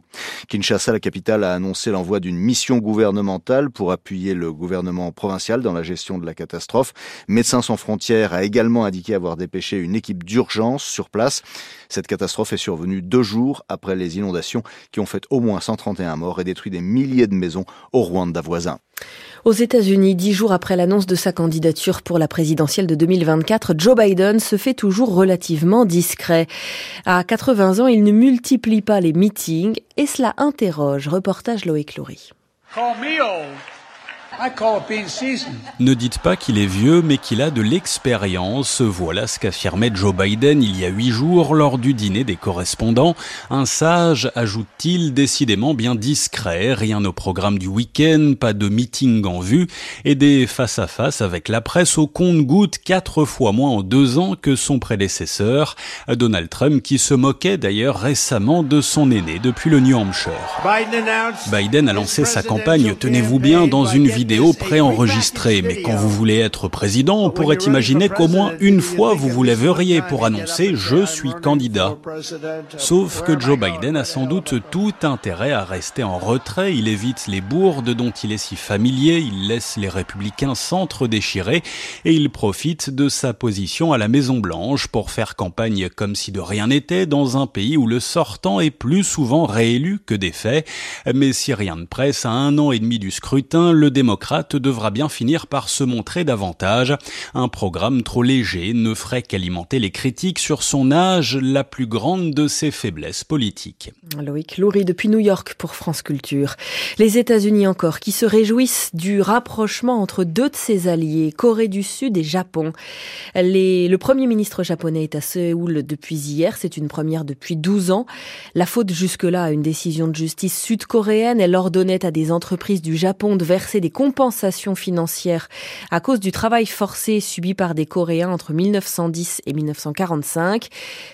Kinshasa, la capitale, a annoncé l'envoi d'une mission gouvernementale pour appuyer le gouvernement provincial dans la gestion de la catastrophe. Médecins sans frontières a également indiqué avoir dépêché une équipe d'urgence sur place. Cette catastrophe est survenue deux jours après les inondations qui ont fait au moins 131 morts et détruit des milliers de maisons au Rwanda voisin. Aux États-Unis, dix jours après l'annonce de sa candidature pour la présidentielle de 2024, Joe Biden se fait toujours relativement discret. À 80 ans, il ne multiplie pas les meetings et cela interroge. Reportage Loïc Loury. Ne dites pas qu'il est vieux, mais qu'il a de l'expérience. Voilà ce qu'affirmait Joe Biden il y a huit jours lors du dîner des correspondants. Un sage, ajoute-t-il, décidément bien discret, rien au programme du week-end, pas de meeting en vue, et des face-à-face avec la presse au compte-goutte quatre fois moins en deux ans que son prédécesseur, Donald Trump, qui se moquait d'ailleurs récemment de son aîné depuis le New Hampshire. Biden a lancé sa campagne, tenez-vous bien, dans une vidéo préenregistrée. Mais quand vous voulez être président, on pourrait imaginer qu'au moins une fois vous vous lèveriez pour annoncer je suis candidat. Sauf que Joe Biden a sans doute tout intérêt à rester en retrait. Il évite les bourdes dont il est si familier. Il laisse les républicains s'entre-déchirer et il profite de sa position à la Maison Blanche pour faire campagne comme si de rien n'était dans un pays où le sortant est plus souvent réélu que défait. Mais si rien ne presse à un an et demi du scrutin, le démocrate devra bien finir par se montrer davantage. Un programme trop léger ne ferait qu'alimenter les critiques sur son âge, la plus grande de ses faiblesses politiques. Loïc Loury depuis New York pour France Culture. Les États-Unis encore qui se réjouissent du rapprochement entre deux de ses alliés, Corée du Sud et Japon. Les, le premier ministre japonais est à Séoul depuis hier, c'est une première depuis 12 ans. La faute jusque-là à une décision de justice sud-coréenne, elle ordonnait à des entreprises du Japon de verser des compensations financières à cause du travail forcé subi par des Coréens entre 1910 et 1945.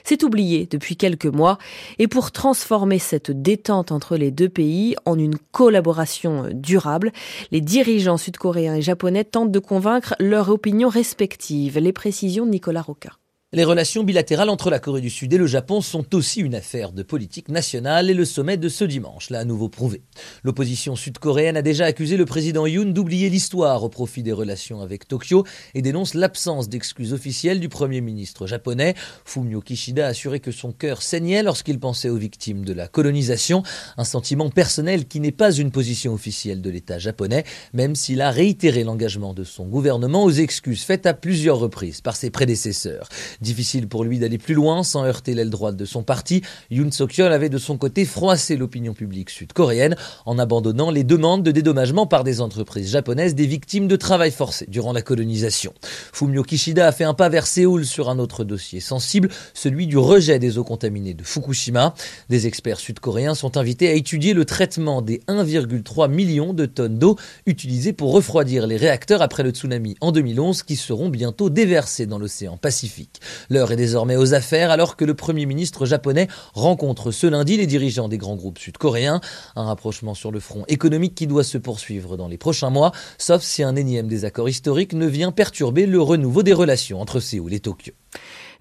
C'est oublié depuis quelques mois et pour transformer cette détente entre les deux pays en une collaboration durable, les dirigeants sud-coréens et japonais tentent de convaincre leurs opinions respectives. Les précisions de Nicolas Roca. Les relations bilatérales entre la Corée du Sud et le Japon sont aussi une affaire de politique nationale et le sommet de ce dimanche l'a à nouveau prouvé. L'opposition sud-coréenne a déjà accusé le président Yoon d'oublier l'histoire au profit des relations avec Tokyo et dénonce l'absence d'excuses officielles du premier ministre japonais. Fumio Kishida a assuré que son cœur saignait lorsqu'il pensait aux victimes de la colonisation, un sentiment personnel qui n'est pas une position officielle de l'État japonais, même s'il a réitéré l'engagement de son gouvernement aux excuses faites à plusieurs reprises par ses prédécesseurs. Difficile pour lui d'aller plus loin sans heurter l'aile droite de son parti. Yoon Suk-yeol avait de son côté froissé l'opinion publique sud-coréenne en abandonnant les demandes de dédommagement par des entreprises japonaises des victimes de travail forcé durant la colonisation. Fumio Kishida a fait un pas vers Séoul sur un autre dossier sensible, celui du rejet des eaux contaminées de Fukushima. Des experts sud-coréens sont invités à étudier le traitement des 1,3 millions de tonnes d'eau utilisées pour refroidir les réacteurs après le tsunami en 2011 qui seront bientôt déversés dans l'océan Pacifique. L'heure est désormais aux affaires alors que le Premier ministre japonais rencontre ce lundi les dirigeants des grands groupes sud-coréens. Un rapprochement sur le front économique qui doit se poursuivre dans les prochains mois, sauf si un énième désaccord historique ne vient perturber le renouveau des relations entre Séoul et Tokyo.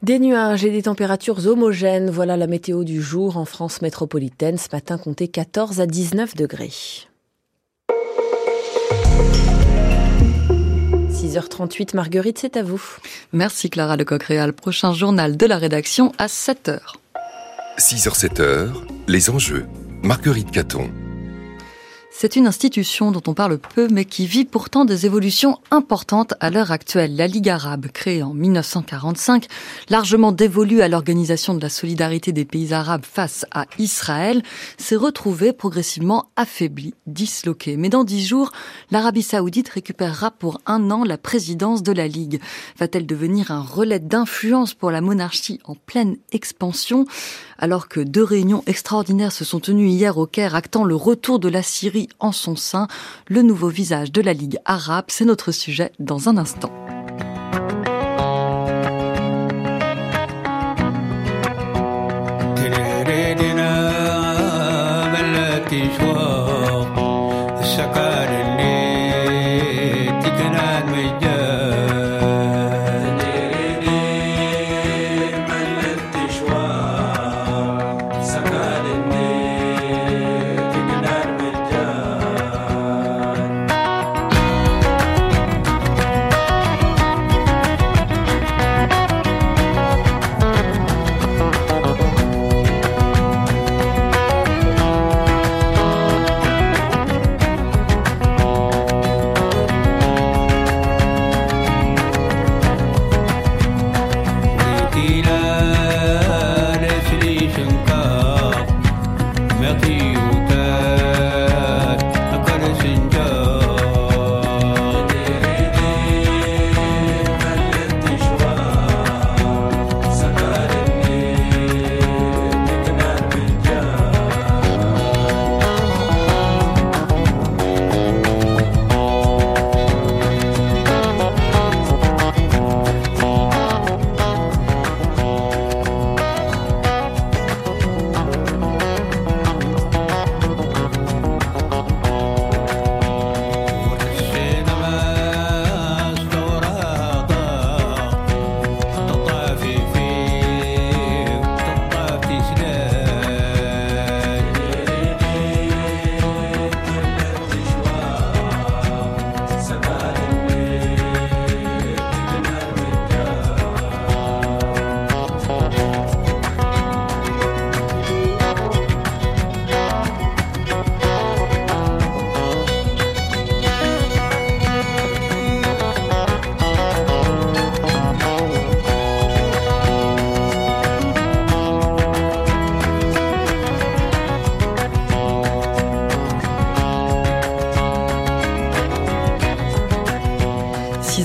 Des nuages et des températures homogènes, voilà la météo du jour en France métropolitaine. Ce matin, comptez 14 à 19 degrés. 6h38, Marguerite, c'est à vous. Merci Clara Lecoq-Réal. Prochain journal de la rédaction à 7h. 6h-7h, les enjeux. Marguerite Caton. C'est une institution dont on parle peu, mais qui vit pourtant des évolutions importantes à l'heure actuelle. La Ligue arabe, créée en 1945, largement dévolue à l'organisation de la solidarité des pays arabes face à Israël, s'est retrouvée progressivement affaiblie, disloquée. Mais dans dix jours, l'Arabie saoudite récupérera pour un an la présidence de la Ligue. Va-t-elle devenir un relais d'influence pour la monarchie en pleine expansion? Alors que deux réunions extraordinaires se sont tenues hier au Caire actant le retour de la Syrie en son sein, le nouveau visage de la Ligue arabe, c'est notre sujet dans un instant.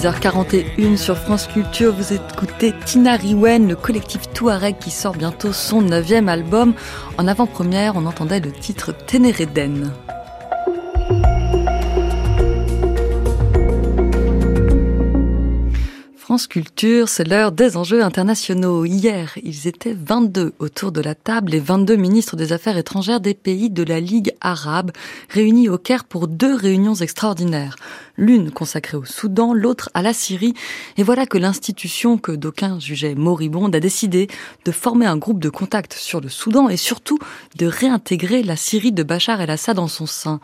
H 41 sur France Culture, vous écoutez Tina Riwen, le collectif Touareg qui sort bientôt son neuvième album. En avant-première, on entendait le titre Ténéréden. France Culture, c'est l'heure des enjeux internationaux. Hier, ils étaient 22 autour de la table, les 22 ministres des Affaires étrangères des pays de la Ligue arabe, réunis au Caire pour deux réunions extraordinaires l'une consacrée au Soudan, l'autre à la Syrie. Et voilà que l'institution que d'aucuns jugeaient moribonde a décidé de former un groupe de contact sur le Soudan et surtout de réintégrer la Syrie de Bachar el-Assad dans son sein.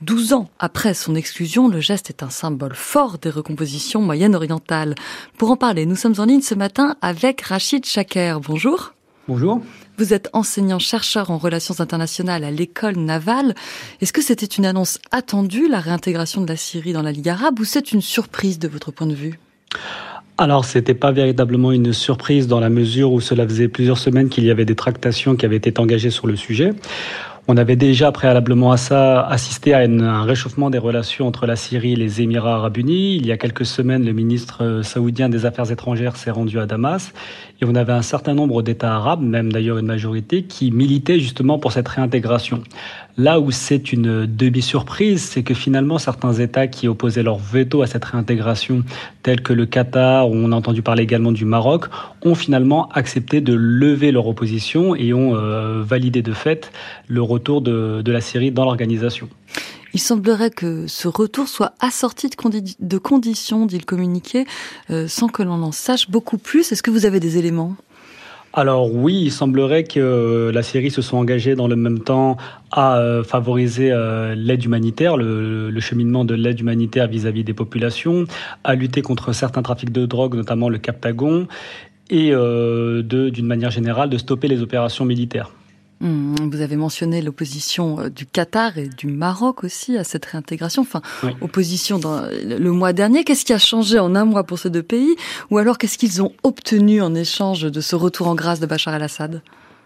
Douze ans après son exclusion, le geste est un symbole fort des recompositions moyen-orientales. Pour en parler, nous sommes en ligne ce matin avec Rachid Chaker. Bonjour. Bonjour. Vous êtes enseignant-chercheur en relations internationales à l'école navale. Est-ce que c'était une annonce attendue, la réintégration de la Syrie dans la Ligue arabe, ou c'est une surprise de votre point de vue? Alors, c'était pas véritablement une surprise dans la mesure où cela faisait plusieurs semaines qu'il y avait des tractations qui avaient été engagées sur le sujet. On avait déjà préalablement à ça assisté à un réchauffement des relations entre la Syrie et les Émirats arabes unis. Il y a quelques semaines, le ministre euh, saoudien des Affaires étrangères s'est rendu à Damas et on avait un certain nombre d'États arabes, même d'ailleurs une majorité, qui militaient justement pour cette réintégration. Là où c'est une demi-surprise, c'est que finalement certains États qui opposaient leur veto à cette réintégration, tels que le Qatar, où on a entendu parler également du Maroc, ont finalement accepté de lever leur opposition et ont euh, validé de fait le retour de, la Syrie dans l'organisation. Il semblerait que ce retour soit assorti de, conditions, dit le communiqué, euh, sans que l'on en sache beaucoup plus. Est-ce que vous avez des éléments? Alors oui, il semblerait que la Syrie se soit engagée dans le même temps à euh, favoriser euh, l'aide humanitaire, le, cheminement de l'aide humanitaire vis-à-vis des populations, à lutter contre certains trafics de drogue, notamment le Captagon, et euh, d'une manière générale de stopper les opérations militaires. Hmm, vous avez mentionné l'opposition euh, du Qatar et du Maroc aussi à cette réintégration. Enfin, opposition dans le mois dernier. Qu'est-ce qui a changé en un mois pour ces deux pays? Ou alors qu'est-ce qu'ils ont obtenu en échange de ce retour en grâce de Bachar el-Assad?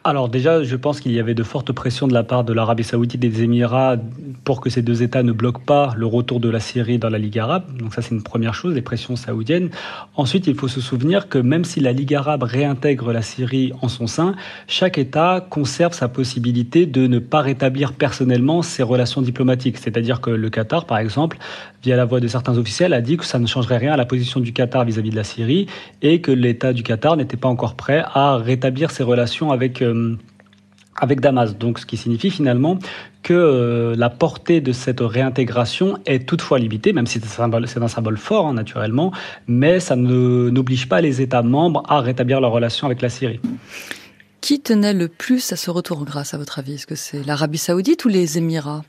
Alors déjà, je pense qu'il y avait de fortes pressions de la part de l'Arabie saoudite et des Émirats pour que ces deux États ne bloquent pas le retour de la Syrie dans la Ligue arabe. Donc ça, c'est une première chose, les pressions saoudiennes. Ensuite, il faut se souvenir que même si la Ligue arabe réintègre la Syrie en son sein, chaque État conserve sa possibilité de ne pas rétablir personnellement ses relations diplomatiques. C'est-à-dire que le Qatar, par exemple, via la voix de certains officiels, a dit que ça ne changerait rien à la position du Qatar vis-à-vis de la Syrie et que l'État du Qatar n'était pas encore prêt à rétablir ses relations avec... Euh, avec Damas. Donc, ce qui signifie finalement que euh, la portée de cette réintégration est toutefois limitée, même si c'est un symbole, fort, hein, naturellement, mais ça n'oblige pas les États membres à rétablir leur relation avec la Syrie. Qui tenait le plus à ce retour grâce, à votre avis? Est-ce que c'est l'Arabie saoudite ou les Émirats?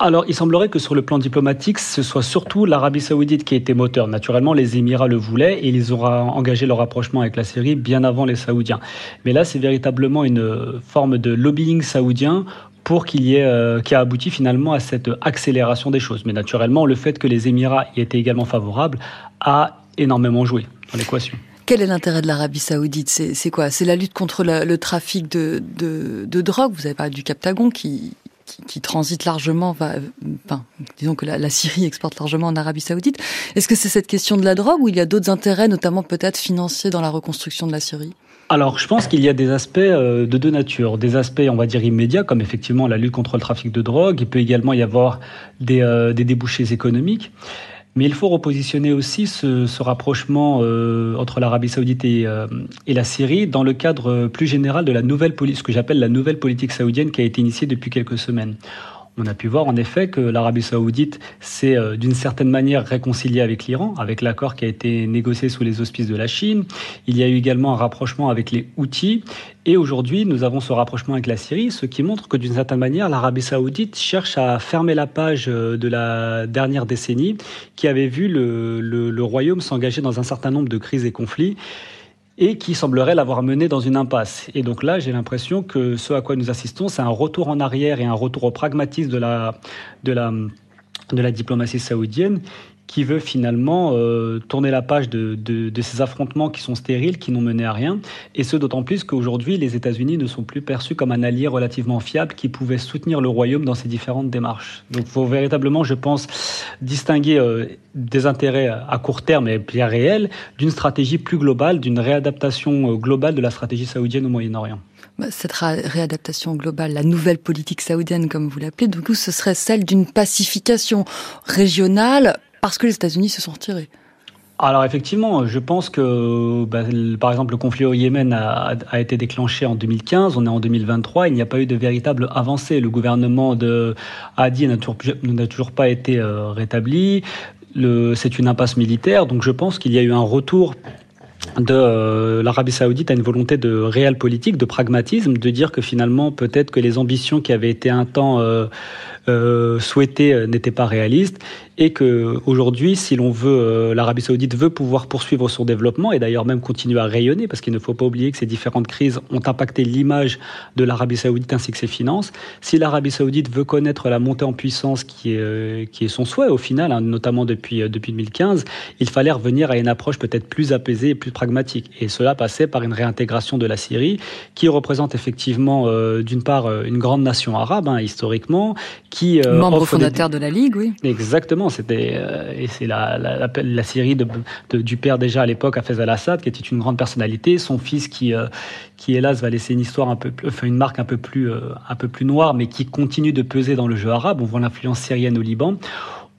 Alors, il semblerait que sur le plan diplomatique, ce soit surtout l'Arabie saoudite qui était moteur. Naturellement, les Émirats le voulaient et ils ont engagé leur rapprochement avec la Syrie bien avant les Saoudiens. Mais là, c'est véritablement une forme de lobbying saoudien pour qu'il y ait, euh, qui a abouti finalement à cette accélération des choses. Mais naturellement, le fait que les Émirats y étaient également favorables a énormément joué dans l'équation. Quel est l'intérêt de l'Arabie Saoudite? C'est quoi? C'est la lutte contre le trafic de, de, de drogue? Vous avez parlé du Captagon qui, qui, transite largement, disons que la, Syrie exporte largement en Arabie Saoudite. Est-ce que c'est cette question de la drogue ou il y a d'autres intérêts, notamment peut-être financiers, dans la reconstruction de la Syrie? Alors, je pense qu'il y a des aspects euh, de deux natures. Des aspects, on va dire, immédiats, comme effectivement la lutte contre le trafic de drogue. Il peut également y avoir des, euh, des débouchés économiques. Mais il faut repositionner aussi ce, rapprochement euh, entre l'Arabie saoudite et, euh, et, la Syrie dans le cadre plus général de la nouvelle politique, ce que j'appelle la nouvelle politique saoudienne qui a été initiée depuis quelques semaines. On a pu voir en effet que l'Arabie saoudite s'est euh, d'une certaine manière réconciliée avec l'Iran, avec l'accord qui a été négocié sous les auspices de la Chine. Il y a eu également un rapprochement avec les Houthis. Et aujourd'hui, nous avons ce rapprochement avec la Syrie, ce qui montre que d'une certaine manière, l'Arabie saoudite cherche à fermer la page euh, de la dernière décennie qui avait vu le, le, le royaume s'engager dans un certain nombre de crises et conflits et qui semblerait l'avoir mené dans une impasse. Et donc là, j'ai l'impression que ce à quoi nous assistons, c'est un retour en arrière et un retour au pragmatisme de la, diplomatie saoudienne qui veut finalement euh, tourner la page de, ces affrontements qui sont stériles, qui n'ont mené à rien, et ce d'autant plus qu'aujourd'hui les États-Unis ne sont plus perçus comme un allié relativement fiable qui pouvait soutenir le royaume dans ses différentes démarches. Donc il faut véritablement, je pense, distinguer euh, des intérêts à court terme et bien réels d'une stratégie plus globale, d'une réadaptation euh, globale de la stratégie saoudienne au Moyen-Orient bah, cette réadaptation globale, la nouvelle politique saoudienne, comme vous l'appelez, du coup, ce serait celle d'une pacification régionale parce que les États-Unis se sont retirés. Alors effectivement, je pense que bah, par exemple le conflit au Yémen a, été déclenché en 2015, on est en 2023, il n'y a pas eu de véritable avancée. Le gouvernement de Hadi n'a toujours, pas été euh, rétabli. C'est une impasse militaire, donc je pense qu'il y a eu un retour de euh, l'Arabie saoudite à une volonté de réel politique, de pragmatisme, de dire que finalement peut-être que les ambitions qui avaient été un temps euh, euh, souhaitées euh, n'étaient pas réalistes et que aujourd'hui, si l'on veut, euh, l'Arabie Saoudite veut pouvoir poursuivre son développement et d'ailleurs même continuer à rayonner, parce qu'il ne faut pas oublier que ces différentes crises ont impacté l'image de l'Arabie Saoudite ainsi que ses finances. Si l'Arabie Saoudite veut connaître la montée en puissance qui est est son souhait au final, hein, notamment depuis depuis 2015, il fallait revenir à une approche peut-être plus apaisée et plus pragmatique. Et cela passait par une réintégration de la Syrie, qui représente effectivement d'une part une grande nation arabe hein, historiquement, qui euh, membre fondateur de la Ligue, oui. Exactement, c'était euh, et c'est la, la, la, Syrie de, du père déjà à l'époque, Hafez al-Assad, qui était une grande personnalité, son fils qui euh, qui hélas va laisser une histoire un peu, enfin une marque un peu plus un peu plus noire, mais qui continue de peser dans le jeu arabe. On voit l'influence syrienne au Liban.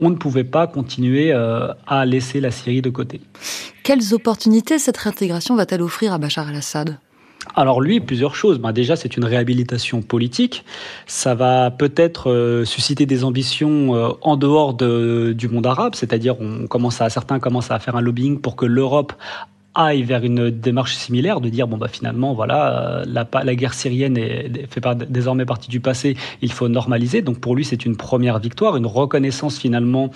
On ne pouvait pas continuer à laisser la Syrie de côté. Quelles opportunités cette réintégration va-t-elle offrir à Bachar al-Assad? Alors lui, plusieurs choses. Ben déjà, c'est une réhabilitation politique. Ça va peut-être euh, susciter des ambitions euh, en dehors de, du monde arabe, c'est-à-dire on commence à certains commencent à faire un lobbying pour que l'Europe aille vers une démarche similaire, de dire bon bah finalement voilà euh, la, la guerre syrienne est, fait pas, désormais partie du passé, il faut normaliser. Donc pour lui c'est une première victoire, une reconnaissance finalement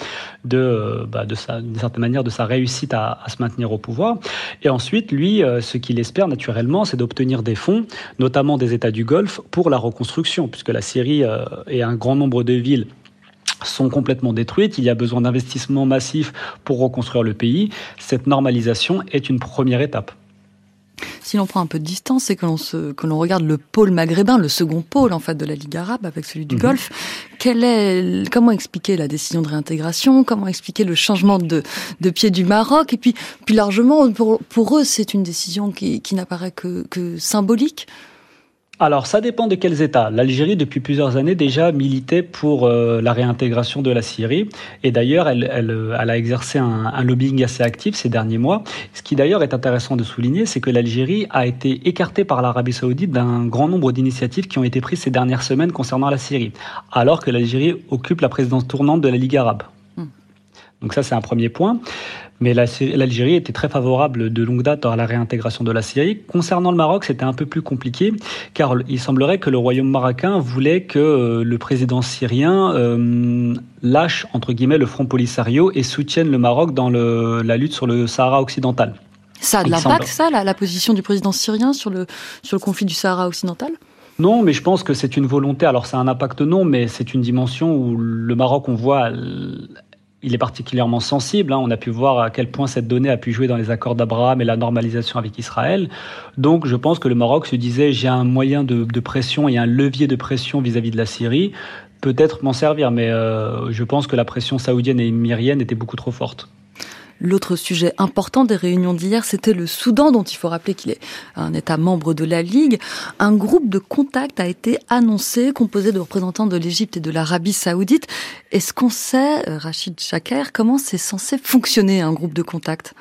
de euh, bah, de sa d'une certaine manière de sa réussite à, à, se maintenir au pouvoir. Et ensuite lui euh, ce qu'il espère naturellement c'est d'obtenir des fonds, notamment des États du Golfe pour la reconstruction, puisque la Syrie et un grand nombre de villes sont complètement détruites. Il y a besoin d'investissements massifs pour reconstruire le pays. Cette normalisation est une première étape. Si l'on prend un peu de distance et que l'on que l'on regarde le pôle maghrébin, le second pôle en fait de la Ligue arabe avec celui du mhm. Golfe, quel est, comment expliquer la décision de réintégration? Comment expliquer le changement de, de pied du Maroc? Et puis, plus largement, pour, pour eux, c'est une décision qui, qui n'apparaît que, que symbolique alors, ça dépend de quels États. L'Algérie, depuis plusieurs années déjà, militait pour euh, la réintégration de la Syrie. Et d'ailleurs, elle, elle, elle, a exercé un, lobbying assez actif ces derniers mois. Ce qui d'ailleurs est intéressant de souligner, c'est que l'Algérie a été écartée par l'Arabie saoudite d'un grand nombre d'initiatives qui ont été prises ces dernières semaines concernant la Syrie, alors que l'Algérie occupe la présidence tournante de la Ligue arabe. Donc ça, c'est un premier point. Mais l'Algérie était très favorable de longue date à la réintégration de la Syrie. Concernant le Maroc, c'était un peu plus compliqué, car il semblerait que le royaume marocain voulait que euh, le président syrien euh, lâche, entre guillemets, le Front Polisario et soutienne le Maroc dans le, la lutte sur le Sahara occidental. Ça a de l'impact, ça, la, la, position du président syrien sur le, sur le conflit du Sahara occidental? Non, mais je pense que c'est une volonté. Alors, c'est un impact, non, mais c'est une dimension où le Maroc, on voit, il est particulièrement sensible. Hein. On a pu voir à quel point cette donnée a pu jouer dans les accords d'Abraham et la normalisation avec Israël. Donc je pense que le Maroc se disait j'ai un moyen de, pression et un levier de pression vis-à-vis de la Syrie, peut-être m'en servir, mais euh, je pense que la pression saoudienne et émirienne était beaucoup trop forte. L'autre sujet important des réunions d'hier, c'était le Soudan, dont il faut rappeler qu'il est un État membre de la Ligue. Un groupe de contact a été annoncé, composé de représentants de l'Égypte et de l'Arabie saoudite. Est-ce qu'on sait, euh, Rachid Chaker, comment c'est censé fonctionner un groupe de contact?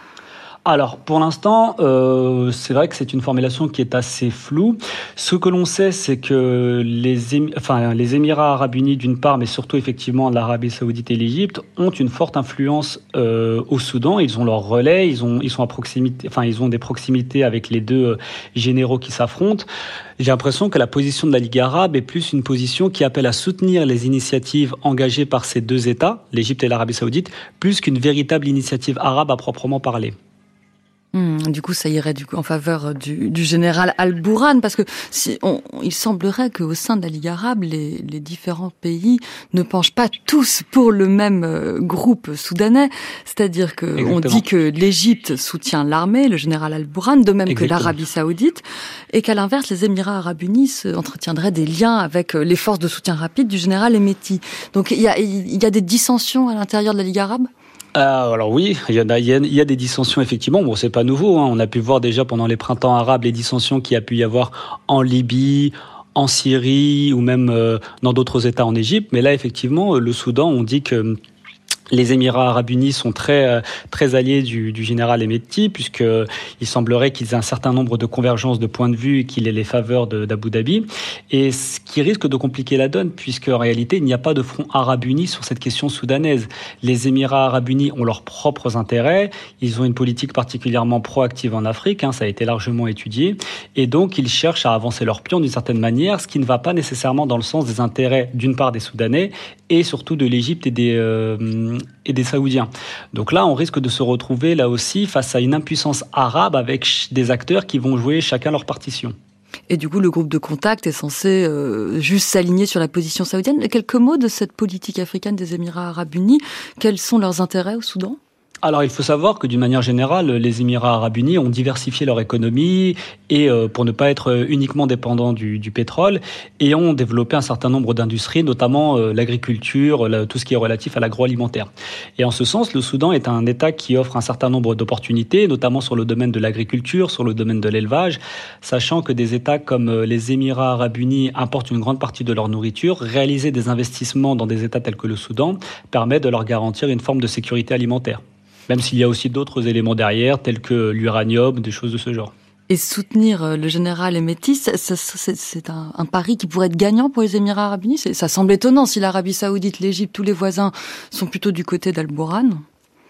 Alors, pour l'instant, euh, c'est vrai que c'est une formulation qui est assez floue. Ce que l'on sait, c'est que les, Émirats arabes unis, d'une part, mais surtout effectivement l'Arabie saoudite et l'Égypte, ont une forte influence euh, au Soudan. Ils ont leur relais, ils, ont, ils sont à proximité, enfin, ils ont des proximités avec les deux euh, généraux qui s'affrontent. J'ai l'impression que la position de la Ligue arabe est plus une position qui appelle à soutenir les initiatives engagées par ces deux États, l'Égypte et l'Arabie saoudite, plus qu'une véritable initiative arabe à proprement parler. Hmm, du coup, ça irait du coup en faveur du, du général Al-Bourhan, parce que si on, il semblerait qu'au sein de la Ligue arabe, les, les, différents pays ne penchent pas tous pour le même euh, groupe soudanais. C'est-à-dire que on dit que l'Égypte soutient l'armée, le général Al-Bourhan, de même que l'Arabie saoudite, et qu'à l'inverse, les Émirats arabes unis entretiendraient des liens avec euh, les forces de soutien rapide du général Emeti. Donc il y a, il y a des dissensions à l'intérieur de la Ligue arabe? Euh, alors oui, il y, a, des dissensions effectivement. Bon, c'est pas nouveau. Hein. On a pu voir déjà pendant les printemps arabes les dissensions qu'il y a pu y avoir en Libye, en Syrie ou même euh, dans d'autres États en Égypte. Mais là, effectivement, le Soudan, on dit que les Émirats arabes unis sont très euh, très alliés du, du général Emeti, puisqu'il semblerait qu'ils aient un certain nombre de convergences de points de vue et qu'il ait les faveurs d'Abu Dhabi. Et ce qui risque de compliquer la donne, puisque en réalité, il n'y a pas de front arabe uni sur cette question soudanaise. Les Émirats arabes unis ont leurs propres intérêts, ils ont une politique particulièrement proactive en Afrique, hein, ça a été largement étudié, et donc ils cherchent à avancer leur pion d'une certaine manière, ce qui ne va pas nécessairement dans le sens des intérêts d'une part des Soudanais et surtout de l'Égypte et des euh, et des Saoudiens. Donc là, on risque de se retrouver là aussi face à une impuissance arabe avec des acteurs qui vont jouer chacun leur partition. Et du coup, le groupe de contact est censé euh, juste s'aligner sur la position saoudienne. Quelques mots de cette politique africaine des Émirats arabes unis. Quels sont leurs intérêts au Soudan? Alors il faut savoir que d'une manière générale, les Émirats arabes unis ont diversifié leur économie et euh, pour ne pas être uniquement dépendants du, du, pétrole et ont développé un certain nombre d'industries, notamment euh, l'agriculture, tout ce qui est relatif à l'agroalimentaire. Et en ce sens, le Soudan est un État qui offre un certain nombre d'opportunités, notamment sur le domaine de l'agriculture, sur le domaine de l'élevage, sachant que des États comme euh, les Émirats arabes unis importent une grande partie de leur nourriture, réaliser des investissements dans des États tels que le Soudan permet de leur garantir une forme de sécurité alimentaire même s'il y a aussi d'autres éléments derrière, tels que l'uranium, des choses de ce genre. Et soutenir euh, le général Emeti, c'est un, pari qui pourrait être gagnant pour les Émirats arabes unis. Ça semble étonnant si l'Arabie saoudite, l'Égypte, tous les voisins sont plutôt du côté d'Al-Bourhan.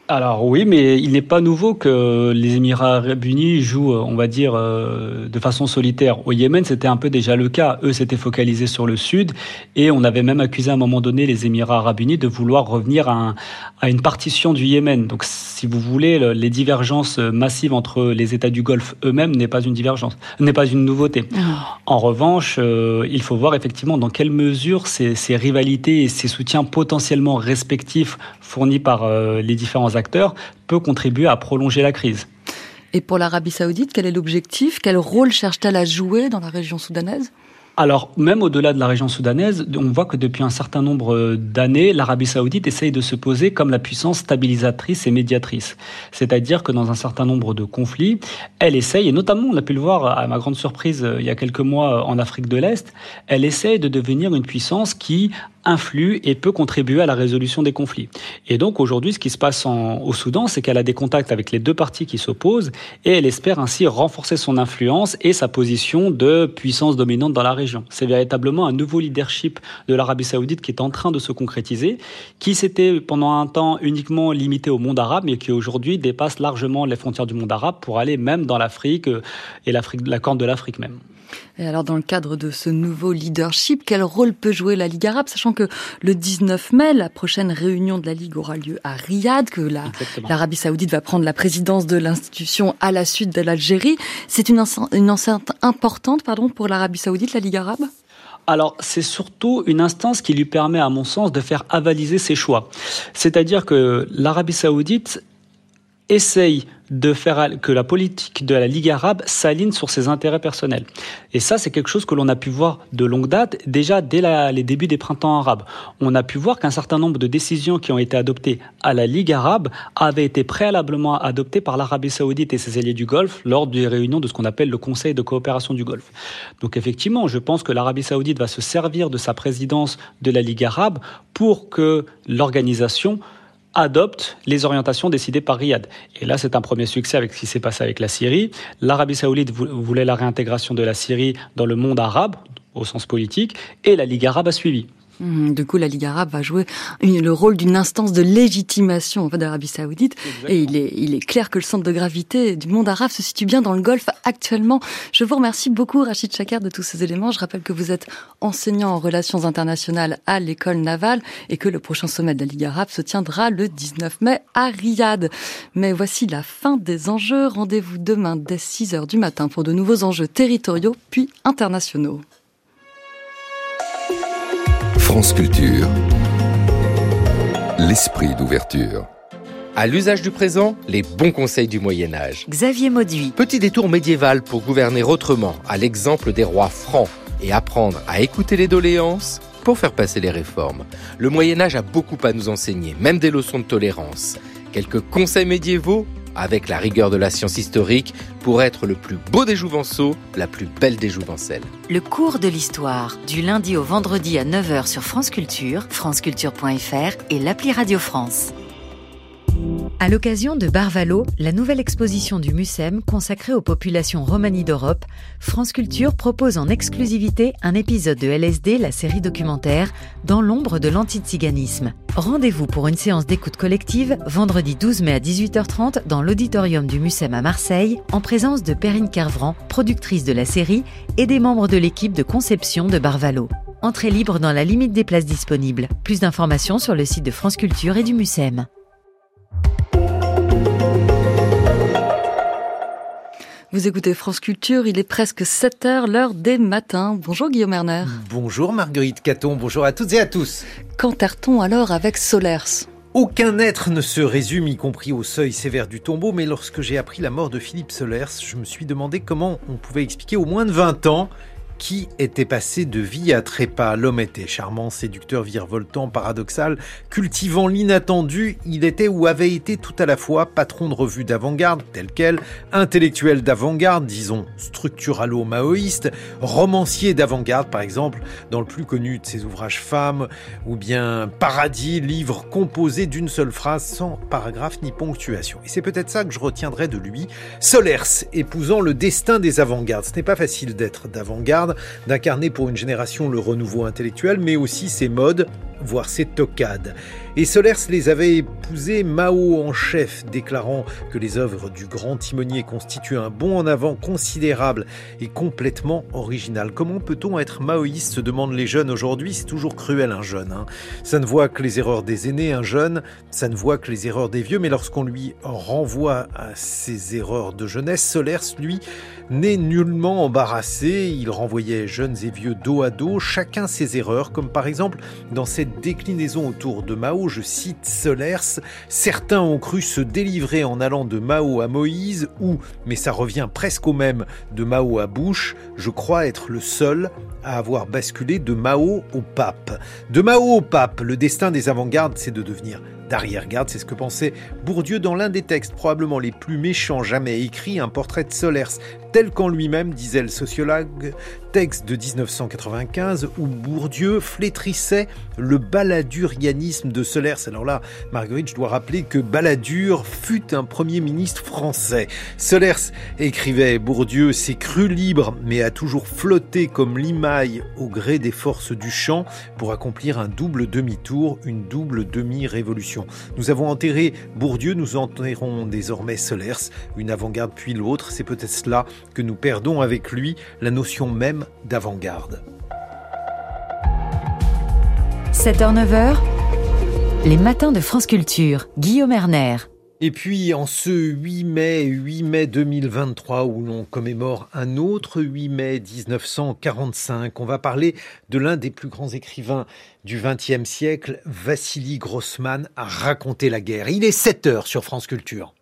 Alors oui, mais il n'est pas nouveau que les Émirats arabes unis jouent, on va dire, euh, de façon solitaire. Au Yémen, c'était un peu déjà le cas. Eux s'étaient focalisés sur le sud et on avait même accusé à un moment donné les Émirats arabes unis de vouloir revenir à, à une partition du Yémen. Donc si vous voulez, les divergences massives entre les États du Golfe eux-mêmes n'est pas une divergence, n'est pas une nouveauté. Ah. En revanche, euh, il faut voir effectivement dans quelle mesure ces, ces rivalités et ces soutiens potentiellement respectifs fournis par euh, les différents acteurs peut contribuer à prolonger la crise. Et pour l'Arabie saoudite, quel est l'objectif? Quel rôle cherche-t-elle à jouer dans la région soudanaise? Alors, même au-delà de la région soudanaise, on voit que depuis un certain nombre d'années, l'Arabie saoudite essaye de se poser comme la puissance stabilisatrice et médiatrice. C'est-à-dire que dans un certain nombre de conflits, elle essaye, et notamment on a pu le voir à ma grande surprise il y a quelques mois en Afrique de l'Est, elle essaye de devenir une puissance qui influe et peut contribuer à la résolution des conflits. Et donc aujourd'hui, ce qui se passe au Soudan, c'est qu'elle a des contacts avec les deux parties qui s'opposent et elle espère ainsi renforcer son influence et sa position de puissance dominante dans la région. C'est véritablement un nouveau leadership de l'Arabie saoudite qui est en train de se concrétiser, qui s'était pendant un temps uniquement limité au monde arabe, mais qui aujourd'hui dépasse largement les frontières du monde arabe pour aller même dans l'Afrique euh, et la corne de l'Afrique même. Et alors, dans le cadre de ce nouveau leadership, quel rôle peut jouer la Ligue arabe, sachant que le 19 mai, la prochaine réunion de la Ligue aura lieu à Riyad, que l'Arabie saoudite va prendre la présidence de l'institution à la suite de l'Algérie. C'est une, une enceinte importante pardon, pour l'Arabie saoudite, la Ligue arabe? Alors, c'est surtout une instance qui lui permet, à mon sens, de faire avaliser ses choix. C'est-à-dire que l'Arabie saoudite essaye de faire que la politique de la Ligue arabe s'aligne sur ses intérêts personnels. Et ça, c'est quelque chose que l'on a pu voir de longue date, déjà dès les débuts des printemps arabes. On a pu voir qu'un certain nombre de décisions qui ont été adoptées à la Ligue arabe avaient été préalablement adoptées par l'Arabie saoudite et ses alliés du Golfe lors des réunions de ce qu'on appelle le Conseil de coopération du Golfe. Donc effectivement, je pense que l'Arabie saoudite va se servir de sa présidence de la Ligue arabe pour que l'organisation adopte les orientations décidées par Riyad. Et là, c'est un premier succès avec ce qui s'est passé avec la Syrie. L'Arabie saoudite voulait la réintégration de la Syrie dans le monde arabe, au sens politique, et la Ligue arabe a suivi. Mmh, du coup, la Ligue arabe va jouer le rôle d'une instance de légitimation en fait, d'Arabie saoudite. Et il est, il est clair que le centre de gravité du monde arabe se situe bien dans le Golfe actuellement. Je vous remercie beaucoup, Rachid Chakar, de tous ces éléments. Je rappelle que vous êtes enseignant en relations internationales à l'école navale et que le prochain sommet de la Ligue arabe se tiendra le 19 mai à Riyad. Mais voici la fin des enjeux. Rendez-vous demain dès 6 heures du matin pour de nouveaux enjeux territoriaux puis internationaux. France Culture. L'esprit d'ouverture. À l'usage du présent, les bons conseils du Moyen Âge. Xavier Mauduit. Petit détour médiéval pour gouverner autrement, à l'exemple des rois francs, et apprendre à écouter les doléances pour faire passer les réformes. Le Moyen Âge a beaucoup à nous enseigner, même des leçons de tolérance. Quelques conseils médiévaux avec la rigueur de la science historique, pour être le plus beau des jouvenceaux, la plus belle des jouvencelles. Le cours de l'histoire, du lundi au vendredi à 9h sur France Culture, franceculture.fr et l'appli Radio France. À l'occasion de Barvalo, la nouvelle exposition du MUSEM consacrée aux populations romanies d'Europe, France Culture propose en exclusivité un épisode de LSD, la série documentaire, dans l'ombre de l'antiziganisme. Rendez-vous pour une séance d'écoute collective vendredi 12 mai à 18h30 dans l'auditorium du MUSEM à Marseille, en présence de Perrine Carvran, productrice de la série, et des membres de l'équipe de conception de Barvalo. Entrée libre dans la limite des places disponibles. Plus d'informations sur le site de France Culture et du MUSEM. Vous écoutez France Culture, il est presque 7 heures, l'heure des matins. Bonjour Guillaume Erner. Bonjour Marguerite Caton, bonjour à toutes et à tous. Qu'enterre-t-on alors avec Solers? Aucun être ne se résume, y compris au seuil sévère du tombeau, mais lorsque j'ai appris la mort de Philippe Solers, je me suis demandé comment on pouvait expliquer au moins de 20 ans qui était passé de vie à trépas. L'homme était charmant, séducteur, virevoltant, paradoxal, cultivant l'inattendu. Il était ou avait été tout à la fois patron de revue d'avant-garde, tel quel, intellectuel d'avant-garde, disons structuralo-maoïste, romancier d'avant-garde, par exemple, dans le plus connu de ses ouvrages Femmes, ou bien Paradis, livre composé d'une seule phrase, sans paragraphe ni ponctuation. Et c'est peut-être ça que je retiendrai de lui. Solers, épousant le destin des avant-gardes. Ce n'est pas facile d'être d'avant-garde d'incarner pour une génération le renouveau intellectuel, mais aussi ses modes, voire ses tocades. Et Solers les avait épousés Mao en chef, déclarant que les œuvres du grand timonier constituent un bond en avant considérable et complètement original. Comment peut-on être maoïste se demandent les jeunes aujourd'hui. C'est toujours cruel un jeune. Hein. Ça ne voit que les erreurs des aînés, un jeune. Ça ne voit que les erreurs des vieux. Mais lorsqu'on lui renvoie à ses erreurs de jeunesse, Solers, lui, n'est nullement embarrassé. Il renvoyait jeunes et vieux dos à dos, chacun ses erreurs, comme par exemple dans cette déclinaison autour de Mao, je cite Solers, certains ont cru se délivrer en allant de Mao à Moïse, ou, mais ça revient presque au même, de Mao à Bush, je crois être le seul à avoir basculé de Mao au pape. De Mao au pape, le destin des avant-gardes, c'est de devenir d'arrière-garde. C'est ce que pensait Bourdieu dans l'un des textes probablement les plus méchants jamais écrits, un portrait de Solers, tel qu'en lui-même, disait le sociologue, texte de 1995 où Bourdieu flétrissait le baladurianisme de Solers. Alors là, Marguerite, je dois rappeler que Balladur fut un premier ministre français. Solers écrivait Bourdieu s'est cru libre, mais a toujours flotté comme l'imaille au gré des forces du champ pour accomplir un double demi-tour, une double demi-révolution. Nous avons enterré Bourdieu, nous enterrons désormais Solers, une avant-garde puis l'autre. C'est peut-être cela que nous perdons avec lui, la notion même d'avant-garde. 7h-9h, les matins de France Culture, Guillaume Erner. Et puis en ce 8 mai, 8 mai 2023, où l'on commémore un autre 8 mai 1945, on va parler de l'un des plus grands écrivains du XXe siècle, Vassili Grossman, a raconté la guerre. Il est 7 heures sur France Culture.